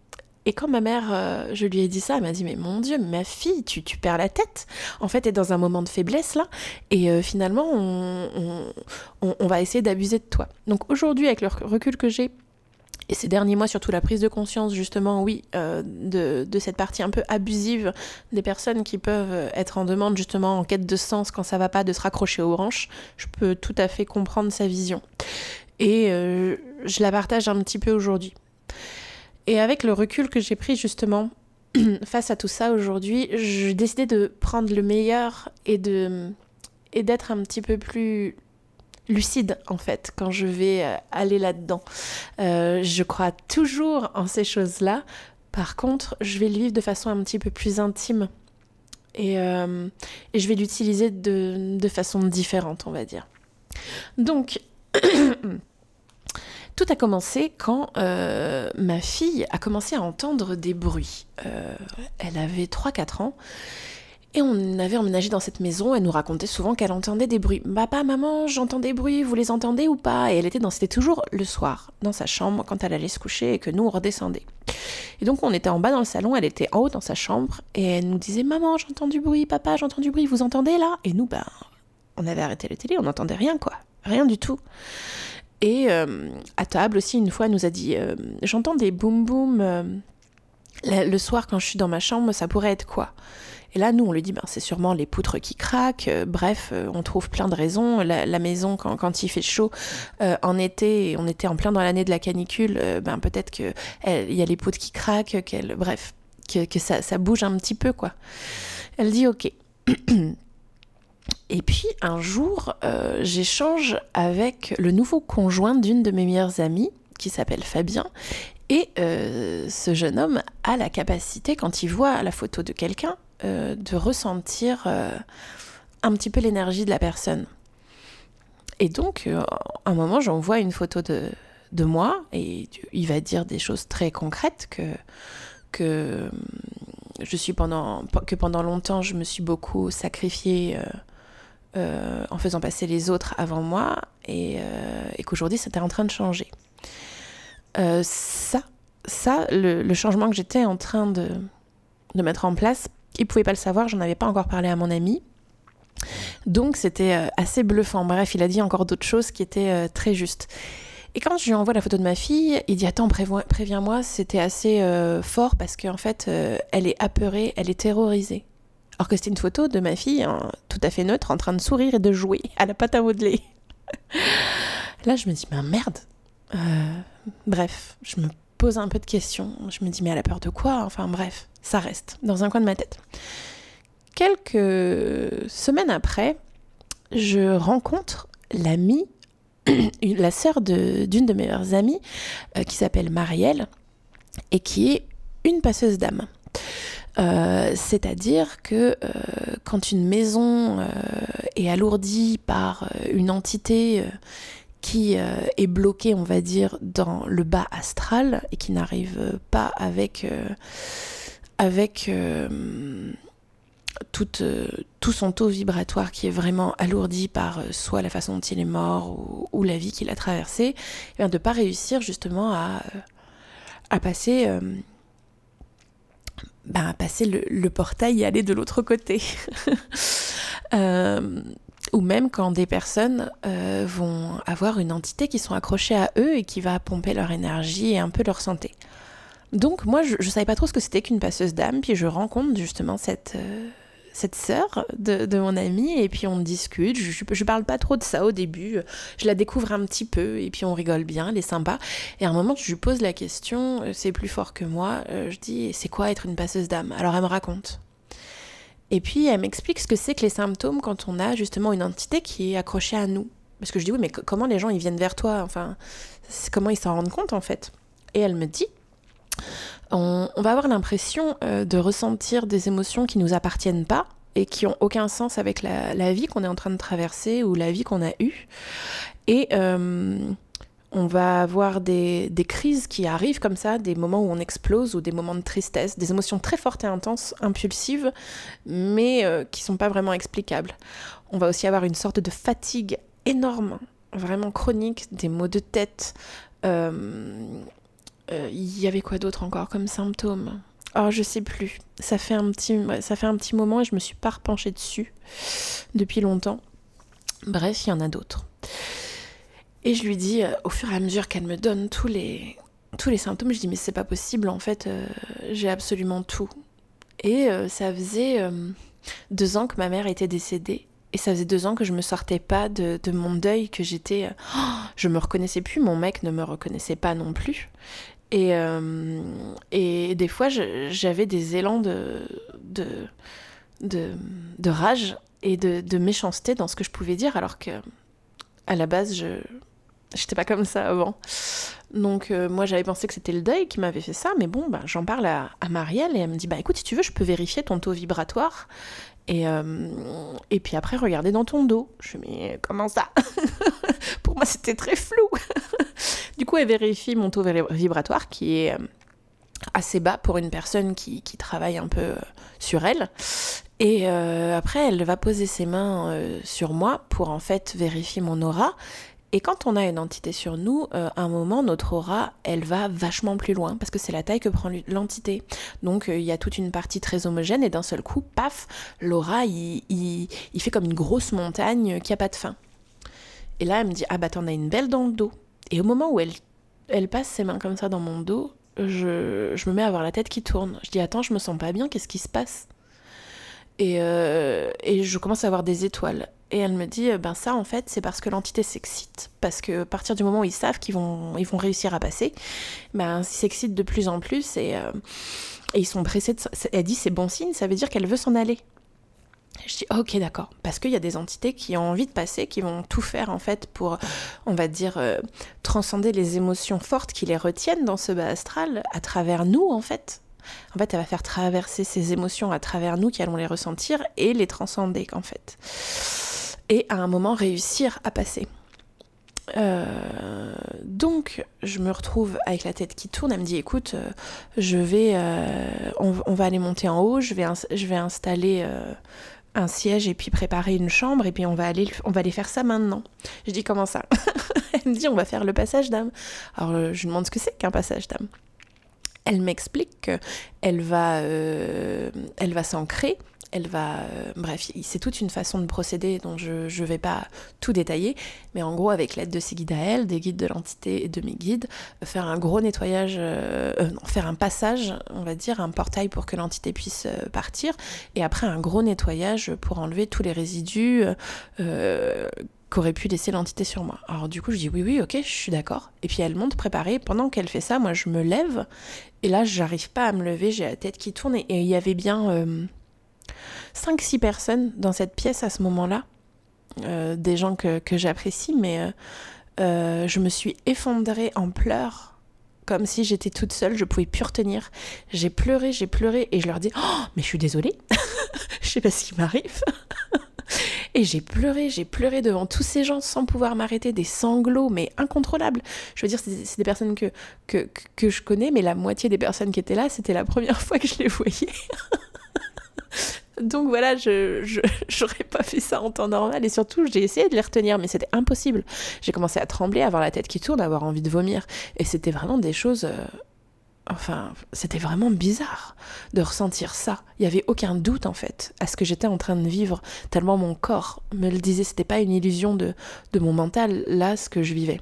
Et quand ma mère, euh, je lui ai dit ça, elle m'a dit Mais mon Dieu, ma fille, tu, tu perds la tête. En fait, tu es dans un moment de faiblesse là, et euh, finalement, on, on, va essayer d'abuser de toi. Donc aujourd'hui, avec le recul que j'ai, et ces derniers mois, surtout la prise de conscience, justement, oui, euh, de, de, cette partie un peu abusive des personnes qui peuvent être en demande, justement, en quête de sens quand ça va pas, de se raccrocher aux branches, je peux tout à fait comprendre sa vision. Et je la partage un petit peu aujourd'hui. Et avec le recul que j'ai pris justement face à tout ça aujourd'hui, j'ai décidé de prendre le meilleur et de et d'être un petit peu plus lucide en fait quand je vais euh, aller là-dedans. Euh, je crois toujours en ces choses-là. Par contre, je vais le vivre de façon un petit peu plus intime et, euh, et je vais l'utiliser de, de façon différente, on va dire. Donc Tout a commencé quand euh, ma fille a commencé à entendre des bruits. Euh, elle avait 3-4 ans. Et on avait emménagé dans cette maison, elle nous racontait souvent qu'elle entendait des bruits. Papa, maman, j'entends des bruits, vous les entendez ou pas? Et elle était dans, c'était toujours le soir, dans sa chambre, quand elle allait se coucher et que nous, on redescendait. Et donc, on était en bas dans le salon, elle était en haut dans sa chambre, et elle nous disait Maman, j'entends du bruit, papa, j'entends du bruit, vous entendez là? Et nous, ben, on avait arrêté la télé, on n'entendait rien, quoi. Rien du tout. Et euh, à table aussi, une fois, elle nous a dit euh, J'entends des boum boum euh, le soir quand je suis dans ma chambre, ça pourrait être quoi? Et là, nous, on lui dit ben, C'est sûrement les poutres qui craquent. bref, on trouve plein de raisons. La, maison, quand, il fait chaud, en été, on était en plein dans l'année de la canicule, ben, peut-être qu'il y a les poutres qui craquent, bref, que, que ça, ça bouge un petit peu, quoi. Elle dit Ok. Et puis un jour, euh, j'échange avec le nouveau conjoint d'une de mes meilleures amies, qui s'appelle Fabien. Et euh, ce jeune homme a la capacité, quand il voit la photo de quelqu'un, euh, de ressentir un petit peu l'énergie de la personne. Et donc, à un moment, j'envoie une photo de, de moi, et il va dire des choses très concrètes que, que je suis pendant que pendant longtemps je me suis beaucoup sacrifiée en faisant passer les autres avant moi et, euh, qu'aujourd'hui c'était en train de changer. Euh, ça, ça le, changement que j'étais en train de, de, mettre en place, il pouvait pas le savoir, j'en avais pas encore parlé à mon ami. Donc c'était assez bluffant. Bref, il a dit encore d'autres choses qui étaient très justes. Et quand je lui envoie la photo de ma fille, il dit Attends, préviens-moi, c'était assez fort parce qu'en fait, elle est apeurée, elle est terrorisée. Alors que c'était une photo de ma fille, hein, tout à fait neutre, en train de sourire et de jouer à la pâte à modeler. Là, je me dis, mais merde, euh, bref, je me pose un peu de questions. Je me dis, mais elle a peur de quoi? Enfin bref, ça reste dans un coin de ma tête. Quelques semaines après, je rencontre l'amie, la sœur d'une de, mes meilleures amies, euh, qui s'appelle Marielle, et qui est une passeuse d'âme. Euh, c'est-à-dire que euh, quand une maison est alourdie par une entité qui est bloquée, on va dire, dans le bas astral et qui n'arrive pas avec, avec euh, tout son taux vibratoire qui est vraiment alourdi par euh, soit la façon dont il est mort ou, la vie qu'il a traversée, eh de ne pas réussir justement euh, à passer, à passer le, portail et aller de l'autre côté. ou même quand des personnes vont avoir une entité qui sont accrochées à eux et qui va pomper leur énergie et un peu leur santé. Donc moi, je ne savais pas trop ce que c'était qu'une passeuse d'âme, puis je rencontre justement cette, cette sœur de, mon amie et puis on discute. Je, je, parle pas trop de ça au début. Je la découvre un petit peu et puis on rigole bien, elle est sympa. Et à un moment, je lui pose la question, euh, c'est plus fort que moi. Euh, je dis, c'est quoi être une passeuse d'âme? Alors elle me raconte. Et puis elle m'explique ce que c'est que les symptômes quand on a justement une entité qui est accrochée à nous. Parce que je dis, oui, mais comment les gens ils viennent vers toi? Enfin, comment ils s'en rendent compte en fait? Et elle me dit, on, va avoir l'impression euh, de ressentir des émotions qui nous appartiennent pas et qui ont aucun sens avec la, vie qu'on est en train de traverser ou la vie qu'on a eue. Et euh, on va avoir des, crises qui arrivent comme ça, des moments où on explose ou des moments de tristesse, des émotions très fortes et intenses, impulsives, mais euh, qui sont pas vraiment explicables. On va aussi avoir une sorte de fatigue énorme, vraiment chronique, des maux de tête, il y avait quoi d'autre encore comme symptômes? Oh, je sais plus. Ça fait un petit, ça fait un petit moment et je me suis pas repenchée dessus depuis longtemps. Bref, il y en a d'autres. Et je lui dis, euh, au fur et à mesure qu'elle me donne tous les, tous les symptômes, je dis, mais c'est pas possible, en fait, euh, j'ai absolument tout. Et ça faisait deux ans que ma mère était décédée. Et ça faisait deux ans que je me sortais pas de, mon deuil, que j'étais. Oh, je me reconnaissais plus, mon mec ne me reconnaissait pas non plus. Et, euh, et des fois, j'avais des élans de, de, rage et de, de, méchanceté dans ce que je pouvais dire, alors que à la base, je n'étais pas comme ça avant. Donc euh, moi, j'avais pensé que c'était le deuil qui m'avait fait ça, mais bon, bah, j'en parle à, à, Marielle et elle me dit, bah écoute, si tu veux, je peux vérifier ton taux vibratoire. Et, euh, et puis après, regarder dans ton dos. Je me dis, mais comment ça? Pour moi, c'était très flou. Du coup, elle vérifie mon taux vibratoire qui est euh, assez bas pour une personne qui, travaille un peu euh, sur elle. Et après, elle va poser ses mains sur moi pour en fait vérifier mon aura. Et quand on a une entité sur nous, euh, à un moment, notre aura, elle va vachement plus loin parce que c'est la taille que prend l'entité. Donc euh, il y a toute une partie très homogène et d'un seul coup, paf, l'aura, il, il, fait comme une grosse montagne qui a pas de fin. Et là, elle me dit, ah bah t'en as une belle dans le dos. Et au moment où elle, elle passe ses mains comme ça dans mon dos, je, je me mets à avoir la tête qui tourne. Je dis, attends, je me sens pas bien, qu'est-ce qui se passe? Et, euh, et, je commence à avoir des étoiles. Et elle me dit, ben ça en fait c'est parce que l'entité s'excite, parce que partir du moment où ils savent qu'ils vont, ils vont réussir à passer, ben ils s'excitent de plus en plus et, euh, et ils sont pressés. De... Elle dit c'est bon signe, ça veut dire qu'elle veut s'en aller. Je dis ok d'accord, parce qu'il y a des entités qui ont envie de passer, qui vont tout faire en fait pour, on va dire, euh, transcender les émotions fortes qui les retiennent dans ce bas astral à travers nous en fait. En fait, elle va faire traverser ces émotions à travers nous qui allons les ressentir et les transcender en fait et à un moment réussir à passer. Euh, donc je me retrouve avec la tête qui tourne, elle me dit écoute, euh, je vais, euh, on, va aller monter en haut, je vais, je vais installer un siège et puis préparer une chambre et puis on va aller, on va aller faire ça maintenant. Je dis comment ça? Elle me dit on va faire le passage d'âme. Alors je lui demande ce que c'est qu'un passage d'âme. Elle m'explique qu'elle va, elle va s'ancrer elle va. Euh, bref, c'est toute une façon de procéder dont je ne vais pas tout détailler, mais en gros, avec l'aide de ses guides à elle, des guides de l'entité et de mes guides, faire un gros nettoyage, euh, euh, faire un passage, on va dire, un portail pour que l'entité puisse partir, et après un gros nettoyage pour enlever tous les résidus qu'aurait pu laisser l'entité sur moi. Alors du coup, je dis oui, oui, ok, je suis d'accord. Et puis elle monte préparée. Pendant qu'elle fait ça, moi, je me lève. Et là, j'arrive pas à me lever. J'ai la tête qui tourne. Et il y avait bien euh, 5-6 personnes dans cette pièce à ce moment-là. Euh, des gens que, que j'apprécie, mais euh, euh, je me suis effondrée en pleurs comme si j'étais toute seule, je pouvais plus retenir. J'ai pleuré, j'ai pleuré et je leur dis "Oh, mais je suis désolée. je sais pas ce qui m'arrive." et j'ai pleuré, j'ai pleuré devant tous ces gens sans pouvoir m'arrêter, des sanglots mais incontrôlables. Je veux dire c'est des personnes que, que, que je connais mais la moitié des personnes qui étaient là, c'était la première fois que je les voyais. Donc voilà, je j'aurais pas fait ça en temps normal et surtout j'ai essayé de les retenir mais c'était impossible. J'ai commencé à trembler, à avoir la tête qui tourne, à avoir envie de vomir et c'était vraiment des choses euh, enfin, c'était vraiment bizarre de ressentir ça. Il y avait aucun doute en fait à ce que j'étais en train de vivre tellement mon corps me le disait, c'était pas une illusion de de mon mental là ce que je vivais.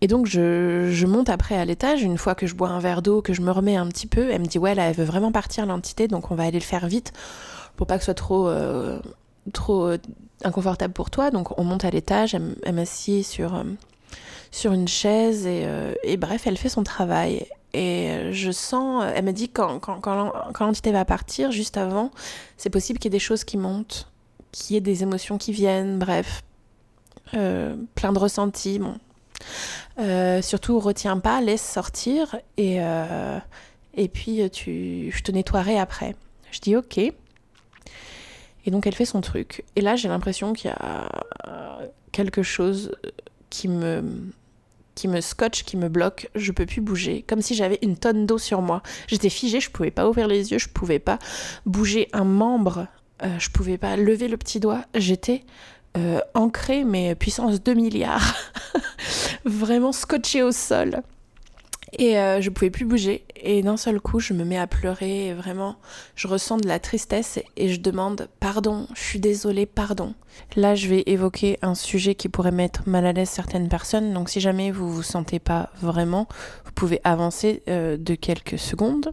Et donc je, monte après à l'étage, une fois que je bois un verre d'eau, que je me remets un petit peu, elle me dit ouais là elle veut vraiment partir l'entité, donc on va aller le faire vite pour pas que ce soit trop, euh, trop euh, inconfortable pour toi. Donc on monte à l'étage, elle, m'assied sur, euh, sur une chaise et, et, bref, elle fait son travail. Et je sens, elle me dit quand, quand, quand, l'entité va partir, juste avant, c'est possible qu'il y ait des choses qui montent, qu'il y ait des émotions qui viennent, bref, plein de ressentis. Bon, euh, surtout, retiens pas, laisse sortir et, euh, et puis tu, je te nettoierai après. Je dis ok. Et donc elle fait son truc. Et là, j'ai l'impression qu'il y a quelque chose qui me, qui me scotche, qui me bloque. Je peux plus bouger, comme si j'avais une tonne d'eau sur moi. J'étais figée, je pouvais pas ouvrir les yeux, je pouvais pas bouger un membre, euh, je pouvais pas lever le petit doigt. J'étais euh, ancrée, mais puissance 2 milliards. Vraiment scotché au sol. Et euh, je pouvais plus bouger. Et d'un seul coup, je me mets à pleurer. Et vraiment, je ressens de la tristesse et je demande pardon. Je suis désolée, pardon. Là, je vais évoquer un sujet qui pourrait mettre mal à l'aise certaines personnes. Donc, si jamais vous vous sentez pas vraiment, vous pouvez avancer euh, de quelques secondes.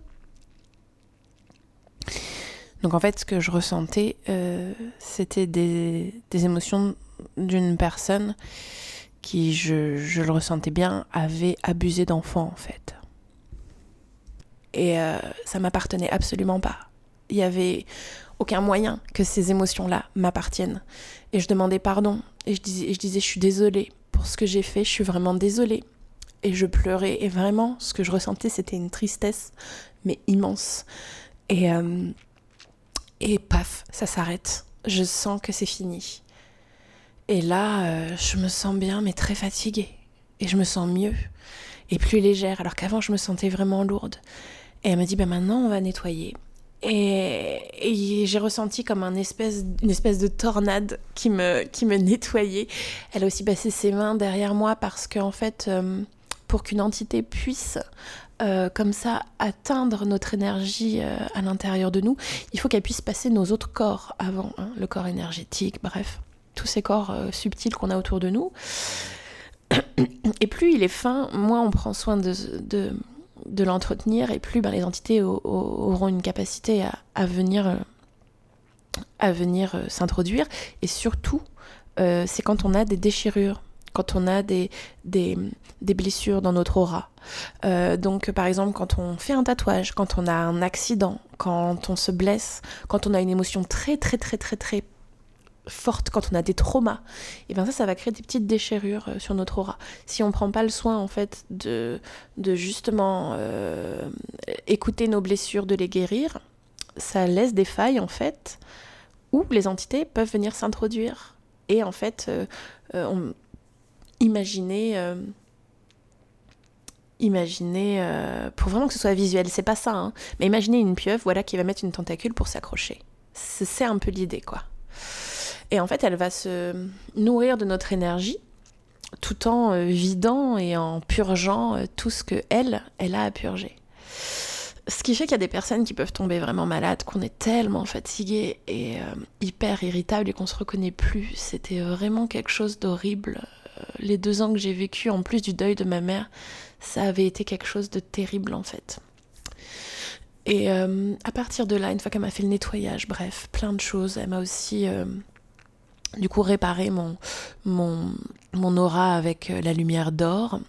Donc, en fait, ce que je ressentais, euh, c'était des, des émotions d'une personne qui, je, je, le ressentais bien, avait abusé d'enfants en fait. Et euh, ça m'appartenait absolument pas. Il y avait aucun moyen que ces émotions-là m'appartiennent. Et je demandais pardon. Et je disais, je disais, je suis désolée pour ce que j'ai fait, je suis vraiment désolée. Et je pleurais. Et vraiment, ce que je ressentais, c'était une tristesse, mais immense. Et, euh, et paf, ça s'arrête. Je sens que c'est fini. Et là, euh, je me sens bien, mais très fatiguée. Et je me sens mieux et plus légère, alors qu'avant, je me sentais vraiment lourde. Et elle me dit, ben maintenant, on va nettoyer. Et, et j'ai ressenti comme un espèce, une espèce de tornade qui me, nettoyait. Elle a aussi passé ses mains derrière moi parce qu'en fait, euh, pour qu'une entité puisse euh, comme ça atteindre notre énergie à l'intérieur de nous, il faut qu'elle puisse passer nos autres corps avant, hein, le corps énergétique, bref tous ces corps euh, subtils qu'on a autour de nous. Et plus il est fin, moins on prend soin de, de, l'entretenir et plus ben, les entités au, au, auront une capacité à, à venir, euh, à venir euh, s'introduire. Et surtout, c'est quand on a des déchirures quand on a des, des, des, blessures dans notre aura. Donc par exemple quand on fait un tatouage, quand on a un accident, quand on se blesse, quand on a une émotion très très très très très forte quand on a des traumas, et bien ça, ça va créer des petites déchirures euh, sur notre aura. Si on prend pas le soin en fait de, de justement euh, écouter nos blessures, de les guérir, ça laisse des failles en fait où les entités peuvent venir s'introduire. Et en fait, euh, on... imaginez, euh... imaginez, pour vraiment que ce soit visuel, c'est pas ça, hein, mais imaginez une pieuvre, voilà, qui va mettre une tentacule pour s'accrocher. C'est un peu l'idée, quoi. Et en fait, elle va se nourrir de notre énergie tout en euh, vidant et en purgeant euh, tout ce que elle, elle a à purger. Ce qui fait qu'il y a des personnes qui peuvent tomber vraiment malades, qu'on est tellement fatigué et euh, hyper irritable et qu'on se reconnaît plus. C'était vraiment quelque chose d'horrible. Les deux ans que j'ai vécu, en plus du deuil de ma mère, ça avait été quelque chose de terrible en fait. Et à partir de là, une fois qu'elle m'a fait le nettoyage, bref, plein de choses, elle m'a aussi du coup réparer mon, mon, mon aura avec la lumière d'or.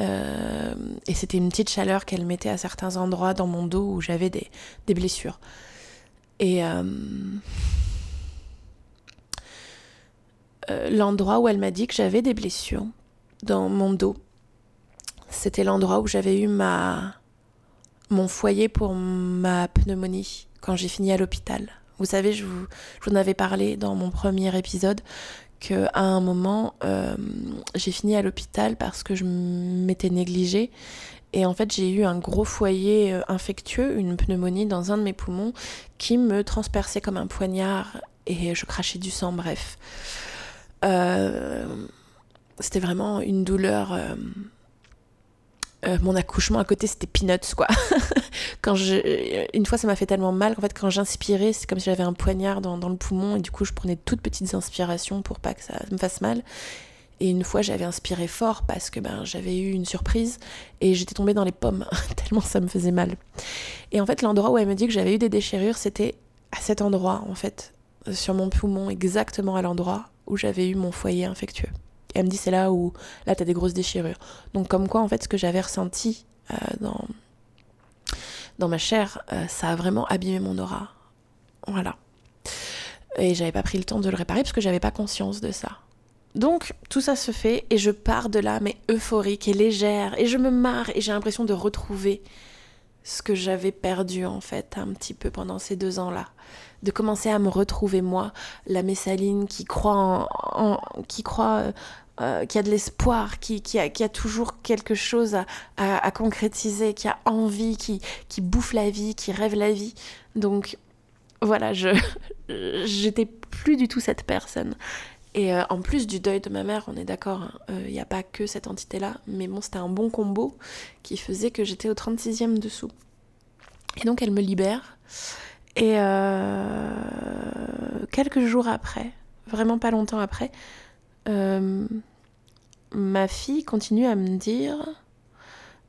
et c'était une petite chaleur qu'elle mettait à certains endroits dans mon dos où j'avais des, des blessures. Et euh, l'endroit où elle m'a dit que j'avais des blessures dans mon dos. C'était l'endroit où j'avais eu ma mon foyer pour ma pneumonie quand j'ai fini à l'hôpital. Vous savez, je vous, en avais parlé dans mon premier épisode que à un moment euh, j'ai fini à l'hôpital parce que je m'étais négligée et en fait j'ai eu un gros foyer euh, infectieux, une pneumonie dans un de mes poumons qui me transperçait comme un poignard et je crachais du sang, bref. Euh, c'était vraiment une douleur. Euh, mon accouchement à côté, c'était peanuts, quoi. quand je, une fois, ça m'a fait tellement mal qu'en fait, quand j'inspirais, c'est comme si j'avais un poignard dans, le poumon et du coup, je prenais toutes petites inspirations pour pas que ça me fasse mal. Et une fois, j'avais inspiré fort parce que ben, j'avais eu une surprise et j'étais tombée dans les pommes, tellement ça me faisait mal. Et en fait, l'endroit où elle me dit que j'avais eu des déchirures, c'était à cet endroit, en fait, sur mon poumon, exactement à l'endroit où j'avais eu mon foyer infectieux. Elle me dit c'est là où là t'as des grosses déchirures. Donc comme quoi en fait ce que j'avais ressenti euh, dans dans ma chair, euh, ça a vraiment abîmé mon aura. Voilà. Et j'avais pas pris le temps de le réparer parce que j'avais pas conscience de ça. Donc tout ça se fait et je pars de là mais euphorique et légère et je me marre et j'ai l'impression de retrouver ce que j'avais perdu en fait un petit peu pendant ces deux ans-là. De commencer à me retrouver moi, la Messaline qui croit en, qui croit euh, euh, qui a de l'espoir, qui, qui, a, toujours quelque chose à, à, concrétiser, qui a envie, qui, bouffe la vie, qui rêve la vie. Donc voilà, je j'étais plus du tout cette personne. Et euh, en plus du deuil de ma mère, on est d'accord, il hein, n'y a pas que cette entité-là, mais bon, c'était un bon combo qui faisait que j'étais au 36e dessous. Et donc elle me libère. Et euh, quelques jours après, vraiment pas longtemps après, euh, ma fille continue à me dire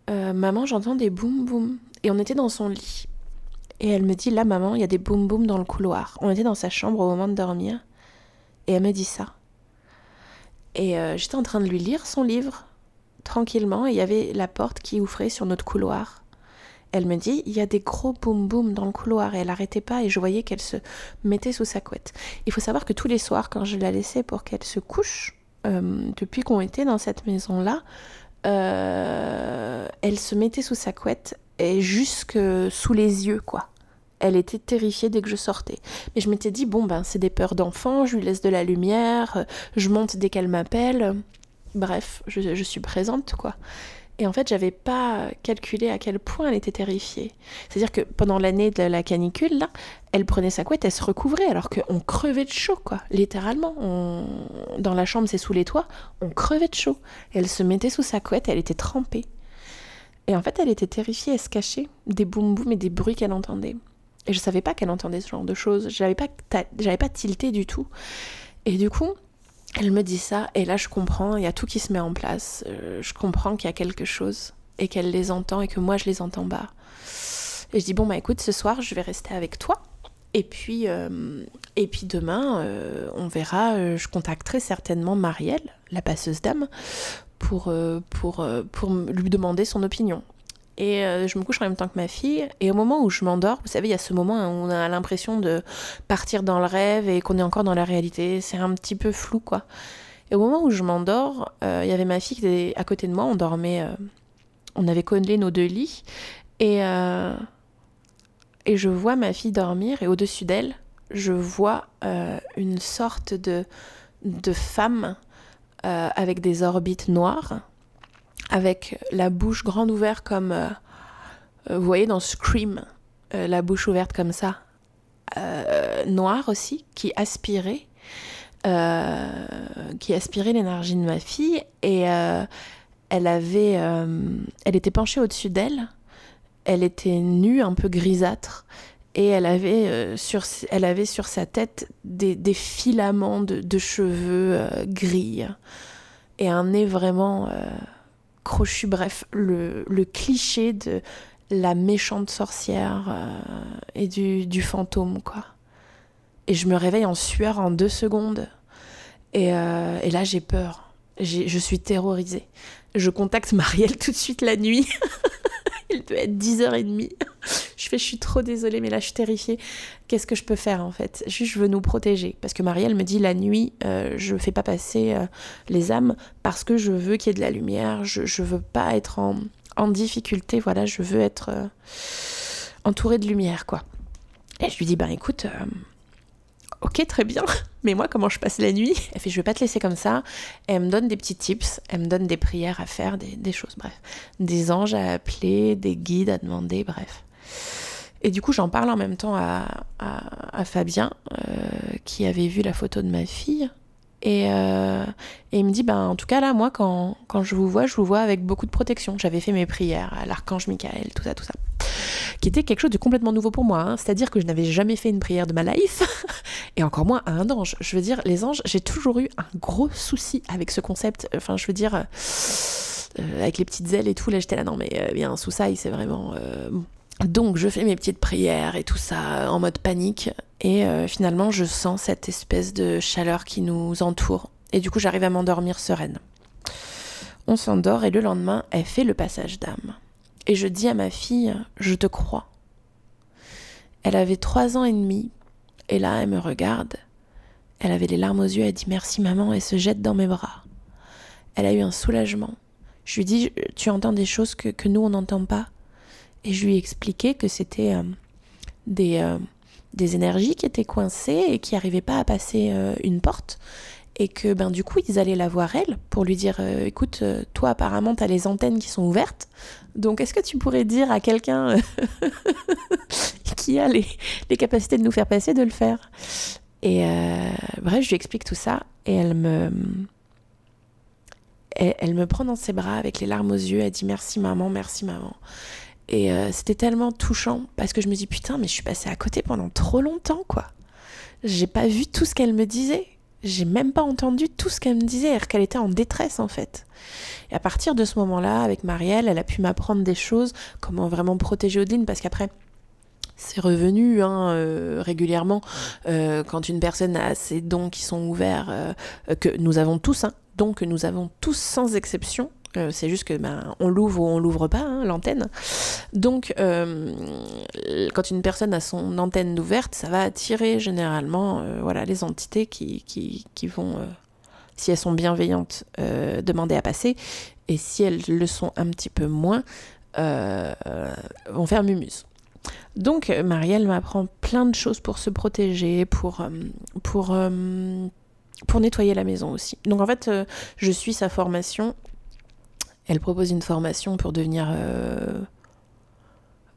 Maman, j'entends des boum boum. Et on était dans son lit. Et elle me dit Là, maman, il y a des boum boum dans le couloir. On était dans sa chambre au moment de dormir. Et elle me dit ça. Et euh, j'étais en train de lui lire son livre, tranquillement, et il y avait la porte qui ouvrait sur notre couloir. Elle me dit, il y a des gros boum boum dans le couloir, et elle n'arrêtait pas, et je voyais qu'elle se mettait sous sa couette. Il faut savoir que tous les soirs, quand je la laissais pour qu'elle se couche, euh, depuis qu'on était dans cette maison-là, euh, elle se mettait sous sa couette, et jusque sous les yeux, quoi elle était terrifiée dès que je sortais. Mais je m'étais dit, bon, ben, c'est des peurs d'enfant, je lui laisse de la lumière, euh, je monte dès qu'elle m'appelle. Bref, je, suis présente, quoi. Et en fait, j'avais pas calculé à quel point elle était terrifiée. C'est-à-dire que pendant l'année de la canicule, là, elle prenait sa couette, elle se recouvrait, alors qu'on crevait de chaud, quoi. Littéralement, dans la chambre, c'est sous les toits, on crevait de chaud. elle se mettait sous sa couette, elle était trempée. Et en fait, elle était terrifiée, elle se cachait des boum boum et des bruits qu'elle entendait. Et je savais pas qu'elle entendait ce genre de choses. J'avais pas, j'avais pas tilté du tout. Et du coup, elle me dit ça, et là je comprends, il y a tout qui se met en place. Euh, je comprends qu'il y a quelque chose, et qu'elle les entend, et que moi je les entends pas. Et je dis, bon bah écoute, ce soir je vais rester avec toi. Et puis, euh, et puis demain, euh, on verra, je contacterai certainement Marielle, la passeuse d'âme, pour, pour, pour lui demander son opinion. Et euh, je me couche en même temps que ma fille. Et au moment où je m'endors, vous savez, il y a ce moment où on a l'impression de partir dans le rêve et qu'on est encore dans la réalité. C'est un petit peu flou, quoi. Et au moment où je m'endors, euh, il y avait ma fille qui était à côté de moi. On dormait. Euh, on avait collé nos deux lits. Et, et je vois ma fille dormir. Et au-dessus d'elle, je vois une sorte de, de femme avec des orbites noires avec la bouche grande ouverte comme euh, euh, vous voyez dans Scream, euh, la bouche ouverte comme ça, noire aussi, qui aspirait, qui aspirait l'énergie de ma fille. Et elle avait, elle était penchée au-dessus d'elle, elle était nue, un peu grisâtre. Et elle avait, sur, elle avait sur sa tête des, filaments de, cheveux gris. Et un nez vraiment crochu, bref, le, cliché de la méchante sorcière euh, et du, fantôme, quoi. Et je me réveille en sueur en deux secondes. Et, et là, j'ai peur. Je suis terrorisée. Je contacte Marielle tout de suite la nuit. Il peut être 10h30. Je fais, je suis trop désolée, mais là, je suis terrifiée. Qu'est-ce que je peux faire, en fait? Juste, je veux nous protéger. Parce que Marielle me dit, la nuit, euh, je fais pas passer euh, les âmes parce que je veux qu'il y ait de la lumière. Je, je veux pas être en, difficulté. Voilà, je veux être euh, entourée de lumière, quoi. Et je lui dis, ben écoute, ok, très bien, mais moi, comment je passe la nuit? Elle fait, je vais pas te laisser comme ça. elle me donne des petits tips, elle me donne des prières à faire, des, choses, bref. Des anges à appeler, des guides à demander, bref. Et du coup, j'en parle en même temps à, Fabien, euh, qui avait vu la photo de ma fille. Euh, et, il me dit, ben, en tout cas, là, moi, quand, quand je vous vois, je vous vois avec beaucoup de protection. J'avais fait mes prières à l'archange Michael, tout ça, tout ça qui était quelque chose de complètement nouveau pour moi. Hein. C'est-à-dire que je n'avais jamais fait une prière de ma life, et encore moins à un ange. Je veux dire, les anges, j'ai toujours eu un gros souci avec ce concept. Enfin, je veux dire, euh, avec les petites ailes et tout, là j'étais là, non mais euh, bien, sous ça, c'est vraiment... donc je fais mes petites prières et tout ça en mode panique, et finalement je sens cette espèce de chaleur qui nous entoure. Et du coup j'arrive à m'endormir sereine. On s'endort et le lendemain, elle fait le passage d'âme. Et je dis à ma fille, je te crois. Elle avait trois ans et demi, et là, elle me regarde. Elle avait les larmes aux yeux, elle dit merci maman et se jette dans mes bras. Elle a eu un soulagement. Je lui dis, tu entends des choses que, nous, on n'entend pas? Et je lui ai expliqué que c'était euh, des, euh, des énergies qui étaient coincées et qui n'arrivaient pas à passer euh, une porte. Et que ben du coup ils allaient la voir elle pour lui dire écoute toi apparemment tu as les antennes qui sont ouvertes. Donc est-ce que tu pourrais dire à quelqu'un qui a les, capacités de nous faire passer de le faire? Et bref je lui explique tout ça et elle me elle, me prend dans ses bras avec les larmes aux yeux. Elle dit merci maman merci maman et c'était tellement touchant parce que je me dis putain mais je suis passée à côté pendant trop longtemps quoi j'ai pas vu tout ce qu'elle me disait j'ai même pas entendu tout ce qu'elle me disait, qu'elle était en détresse en fait. Et à partir de ce moment-là, avec Marielle, elle a pu m'apprendre des choses, comment vraiment protéger Odine, parce qu'après, c'est revenu hein, euh, régulièrement euh, quand une personne a ses dons qui sont ouverts, euh, que nous avons tous, hein, donc nous avons tous sans exception, euh, c'est juste que ben, on l'ouvre ou on l'ouvre pas, hein, l'antenne. Donc, euh, quand une personne a son antenne ouverte, ça va attirer généralement euh, voilà, les entités qui, qui, vont, si elles sont bienveillantes, demander à passer. Et si elles le sont un petit peu moins, vont faire mumus. Donc, Marielle m'apprend plein de choses pour se protéger, pour, pour, pour nettoyer la maison aussi. Donc, en fait, je suis sa formation elle propose une formation pour devenir. Euh,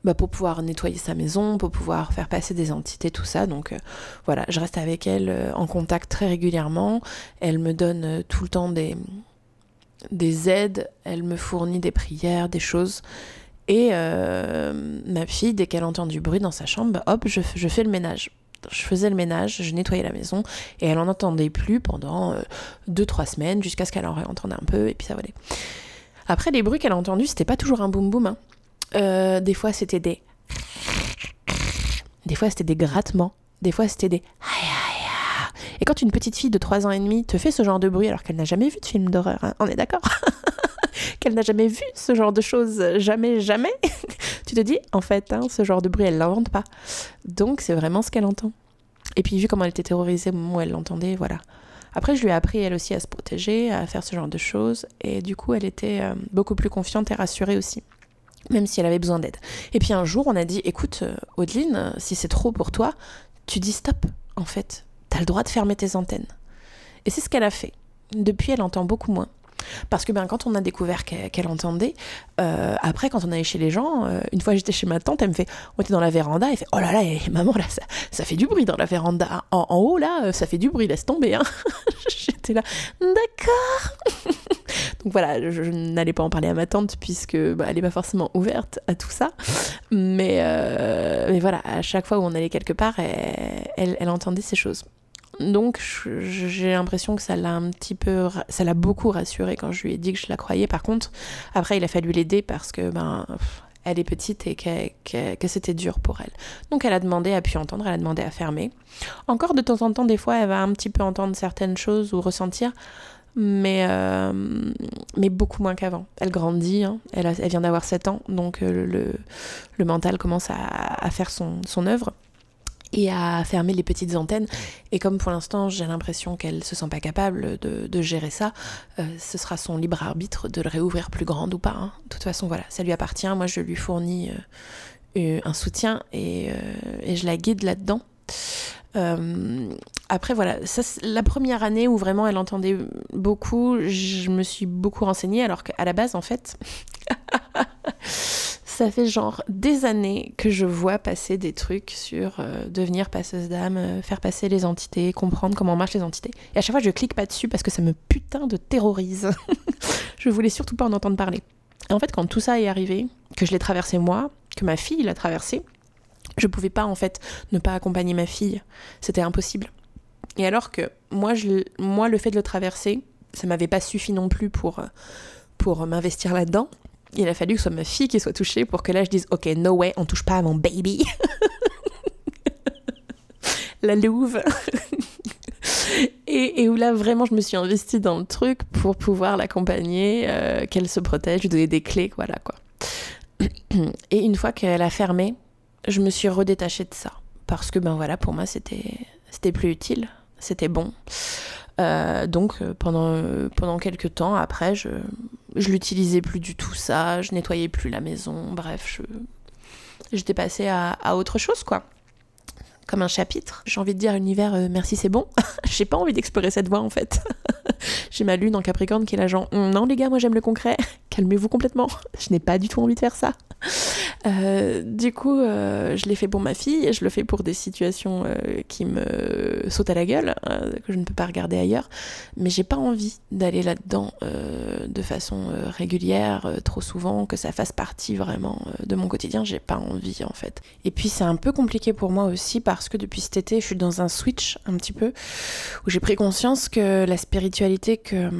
bah, pour pouvoir nettoyer sa maison, pour pouvoir faire passer des entités, tout ça. Donc euh, voilà, je reste avec elle euh, en contact très régulièrement. Elle me donne tout le temps des, des aides, elle me fournit des prières, des choses. Et ma fille, dès qu'elle entend du bruit dans sa chambre, hop, je, fais le ménage. Je faisais le ménage, je nettoyais la maison, et elle en entendait plus pendant 2-3 semaines, jusqu'à ce qu'elle en réentende un peu, et puis ça voilà. Après, les bruits qu'elle a entendus, c'était pas toujours un boum boum. Hein. Euh, des fois, c'était des. Des fois, c'était des grattements. Des fois, c'était des. Et quand une petite fille de 3 ans et demi te fait ce genre de bruit alors qu'elle n'a jamais vu de film d'horreur, hein, on est d'accord? Qu'elle n'a jamais vu ce genre de choses, jamais, jamais, tu te dis, en fait, hein, ce genre de bruit, elle l'invente pas. Donc, c'est vraiment ce qu'elle entend. Et puis, vu comment elle était terrorisée au moment où elle l'entendait, voilà. Après, je lui ai appris elle aussi à se protéger, à faire ce genre de choses, et du coup, elle était euh, beaucoup plus confiante et rassurée aussi même si elle avait besoin d'aide. Et puis un jour, on a dit, écoute, euh, Audeline, si c'est trop pour toi, tu dis stop, en fait. T'as le droit de fermer tes antennes. Et c'est ce qu'elle a fait. Depuis, elle entend beaucoup moins. Parce que ben, quand on a découvert qu'elle entendait, euh, après, quand on allait chez les gens, euh, une fois j'étais chez ma tante, elle me fait On était dans la véranda, elle fait Oh là là, maman, là, ça, ça, fait du bruit dans la véranda. En, haut, là, euh, ça fait du bruit, laisse tomber. Hein. j'étais là D'accord Donc voilà, je, n'allais pas en parler à ma tante puisque bah, elle n'est pas forcément ouverte à tout ça. Mais, mais voilà, à chaque fois où on allait quelque part, elle, elle entendait ces choses. Donc j'ai l'impression que ça l'a un petit peu, ça l'a beaucoup rassurée quand je lui ai dit que je la croyais. Par contre, après il a fallu l'aider parce que ben elle est petite et que, c'était dur pour elle. Donc elle a demandé à pu entendre, elle a demandé à fermer. Encore de temps en temps, des fois, elle va un petit peu entendre certaines choses ou ressentir, mais, euh, mais beaucoup moins qu'avant. Elle grandit, hein. elle, elle, vient d'avoir 7 ans, donc euh, le, le, mental commence à, à faire son, son œuvre et à fermer les petites antennes. Et comme pour l'instant, j'ai l'impression qu'elle se sent pas capable de, de gérer ça, euh, ce sera son libre arbitre de le réouvrir plus grande ou pas. Hein. De toute façon, voilà, ça lui appartient. Moi, je lui fournis euh, un soutien et, et, je la guide là-dedans. Euh, après, voilà, ça, la première année où vraiment elle entendait beaucoup, je me suis beaucoup renseignée, alors qu'à la base, en fait, ça fait genre des années que je vois passer des trucs sur euh, devenir passeuse d'âme, euh, faire passer les entités, comprendre comment marchent les entités. Et à chaque fois, je clique pas dessus parce que ça me putain de terrorise. je voulais surtout pas en entendre parler. Et en fait, quand tout ça est arrivé, que je l'ai traversé moi, que ma fille l'a traversé, je pouvais pas en fait ne pas accompagner ma fille. C'était impossible. Et alors que moi, je, moi, le fait de le traverser, ça m'avait pas suffi non plus pour, pour m'investir là-dedans. Il a fallu que ce soit ma fille qui soit touchée pour que là je dise Ok, no way, on touche pas à mon baby. La louve. et, et, où là vraiment je me suis investie dans le truc pour pouvoir l'accompagner, euh, qu'elle se protège, lui donner des clés, voilà quoi. Et une fois qu'elle a fermé, je me suis redétachée de ça. Parce que, ben voilà, pour moi, c'était, c'était plus utile, c'était bon. Euh, donc, euh, pendant, pendant quelques temps, après, je, je l'utilisais plus du tout ça, je nettoyais plus la maison, bref, je, j'étais passée à, à autre chose, quoi comme un chapitre. J'ai envie de dire univers, merci c'est bon. J'ai pas envie d'explorer cette voie en fait. J'ai ma lune en Capricorne qui est là genre non les gars moi j'aime le concret. Calmez-vous complètement. Je n'ai pas du tout envie de faire ça. Euh, du coup, euh, je l'ai fait pour ma fille je le fais pour des situations euh, qui me sautent à la gueule, que je ne peux pas regarder ailleurs. Mais j'ai pas envie d'aller là-dedans de façon régulière, trop souvent, que ça fasse partie vraiment de mon quotidien. J'ai pas envie en fait. Et puis c'est un peu compliqué pour moi aussi parce que depuis cet été, je suis dans un switch un petit peu où j'ai pris conscience que la spiritualité que,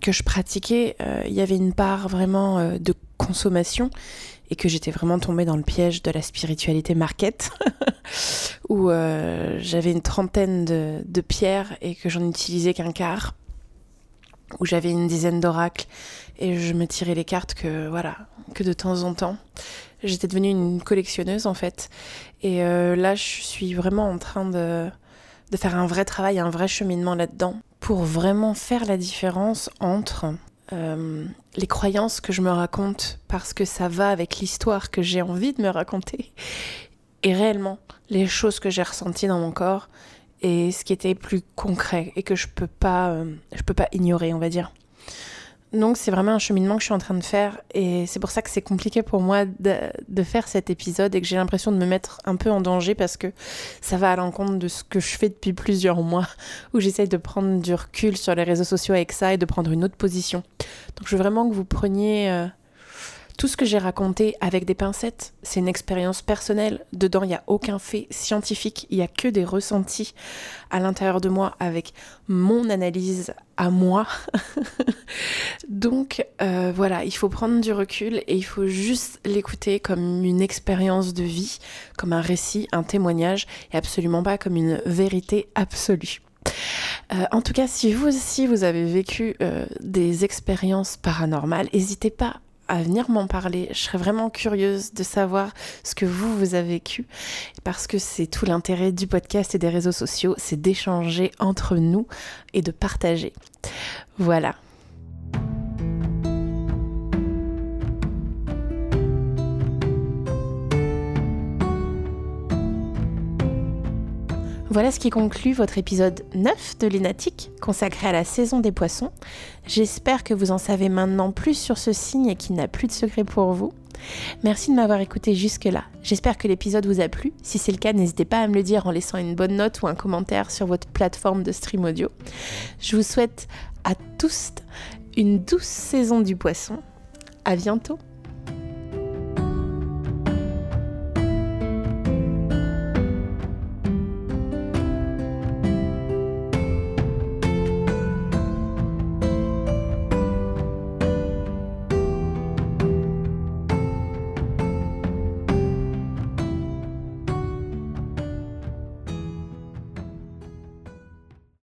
que je pratiquais, il y avait une part vraiment de consommation et que j'étais vraiment tombée dans le piège de la spiritualité market, où euh, j'avais une trentaine de, pierres et que j'en utilisais qu'un quart, où j'avais une dizaine d'oracles et je me tirais les cartes que voilà que de temps en temps. J'étais devenue une collectionneuse en fait, et euh, là je suis vraiment en train de de faire un vrai travail, un vrai cheminement là-dedans, pour vraiment faire la différence entre euh, les croyances que je me raconte parce que ça va avec l'histoire que j'ai envie de me raconter et réellement les choses que j'ai ressenties dans mon corps et ce qui était plus concret et que je peux pas euh, je peux pas ignorer on va dire donc c'est vraiment un cheminement que je suis en train de faire et c'est pour ça que c'est compliqué pour moi de, faire cet épisode et que j'ai l'impression de me mettre un peu en danger parce que ça va à l'encontre de ce que je fais depuis plusieurs mois où j'essaye de prendre du recul sur les réseaux sociaux avec ça et de prendre une autre position. Donc je veux vraiment que vous preniez euh, tout ce que j'ai raconté avec des pincettes, c'est une expérience personnelle. Dedans, il n'y a aucun fait scientifique, il n'y a que des ressentis à l'intérieur de moi avec mon analyse à moi. Donc euh, voilà, il faut prendre du recul et il faut juste l'écouter comme une expérience de vie, comme un récit, un témoignage et absolument pas comme une vérité absolue. Euh, en tout cas, si vous aussi vous avez vécu euh, des expériences paranormales, n'hésitez pas à venir m'en parler. Je serais vraiment curieuse de savoir ce que vous, vous avez vécu, parce que c'est tout l'intérêt du podcast et des réseaux sociaux, c'est d'échanger entre nous et de partager. Voilà. Voilà ce qui conclut votre épisode 9 de Lénatique, consacré à la saison des poissons. J'espère que vous en savez maintenant plus sur ce signe et qu'il n'a plus de secret pour vous. Merci de m'avoir écouté jusque-là. J'espère que l'épisode vous a plu. Si c'est le cas, n'hésitez pas à me le dire en laissant une bonne note ou un commentaire sur votre plateforme de stream audio. Je vous souhaite à tous une douce saison du poisson. À bientôt!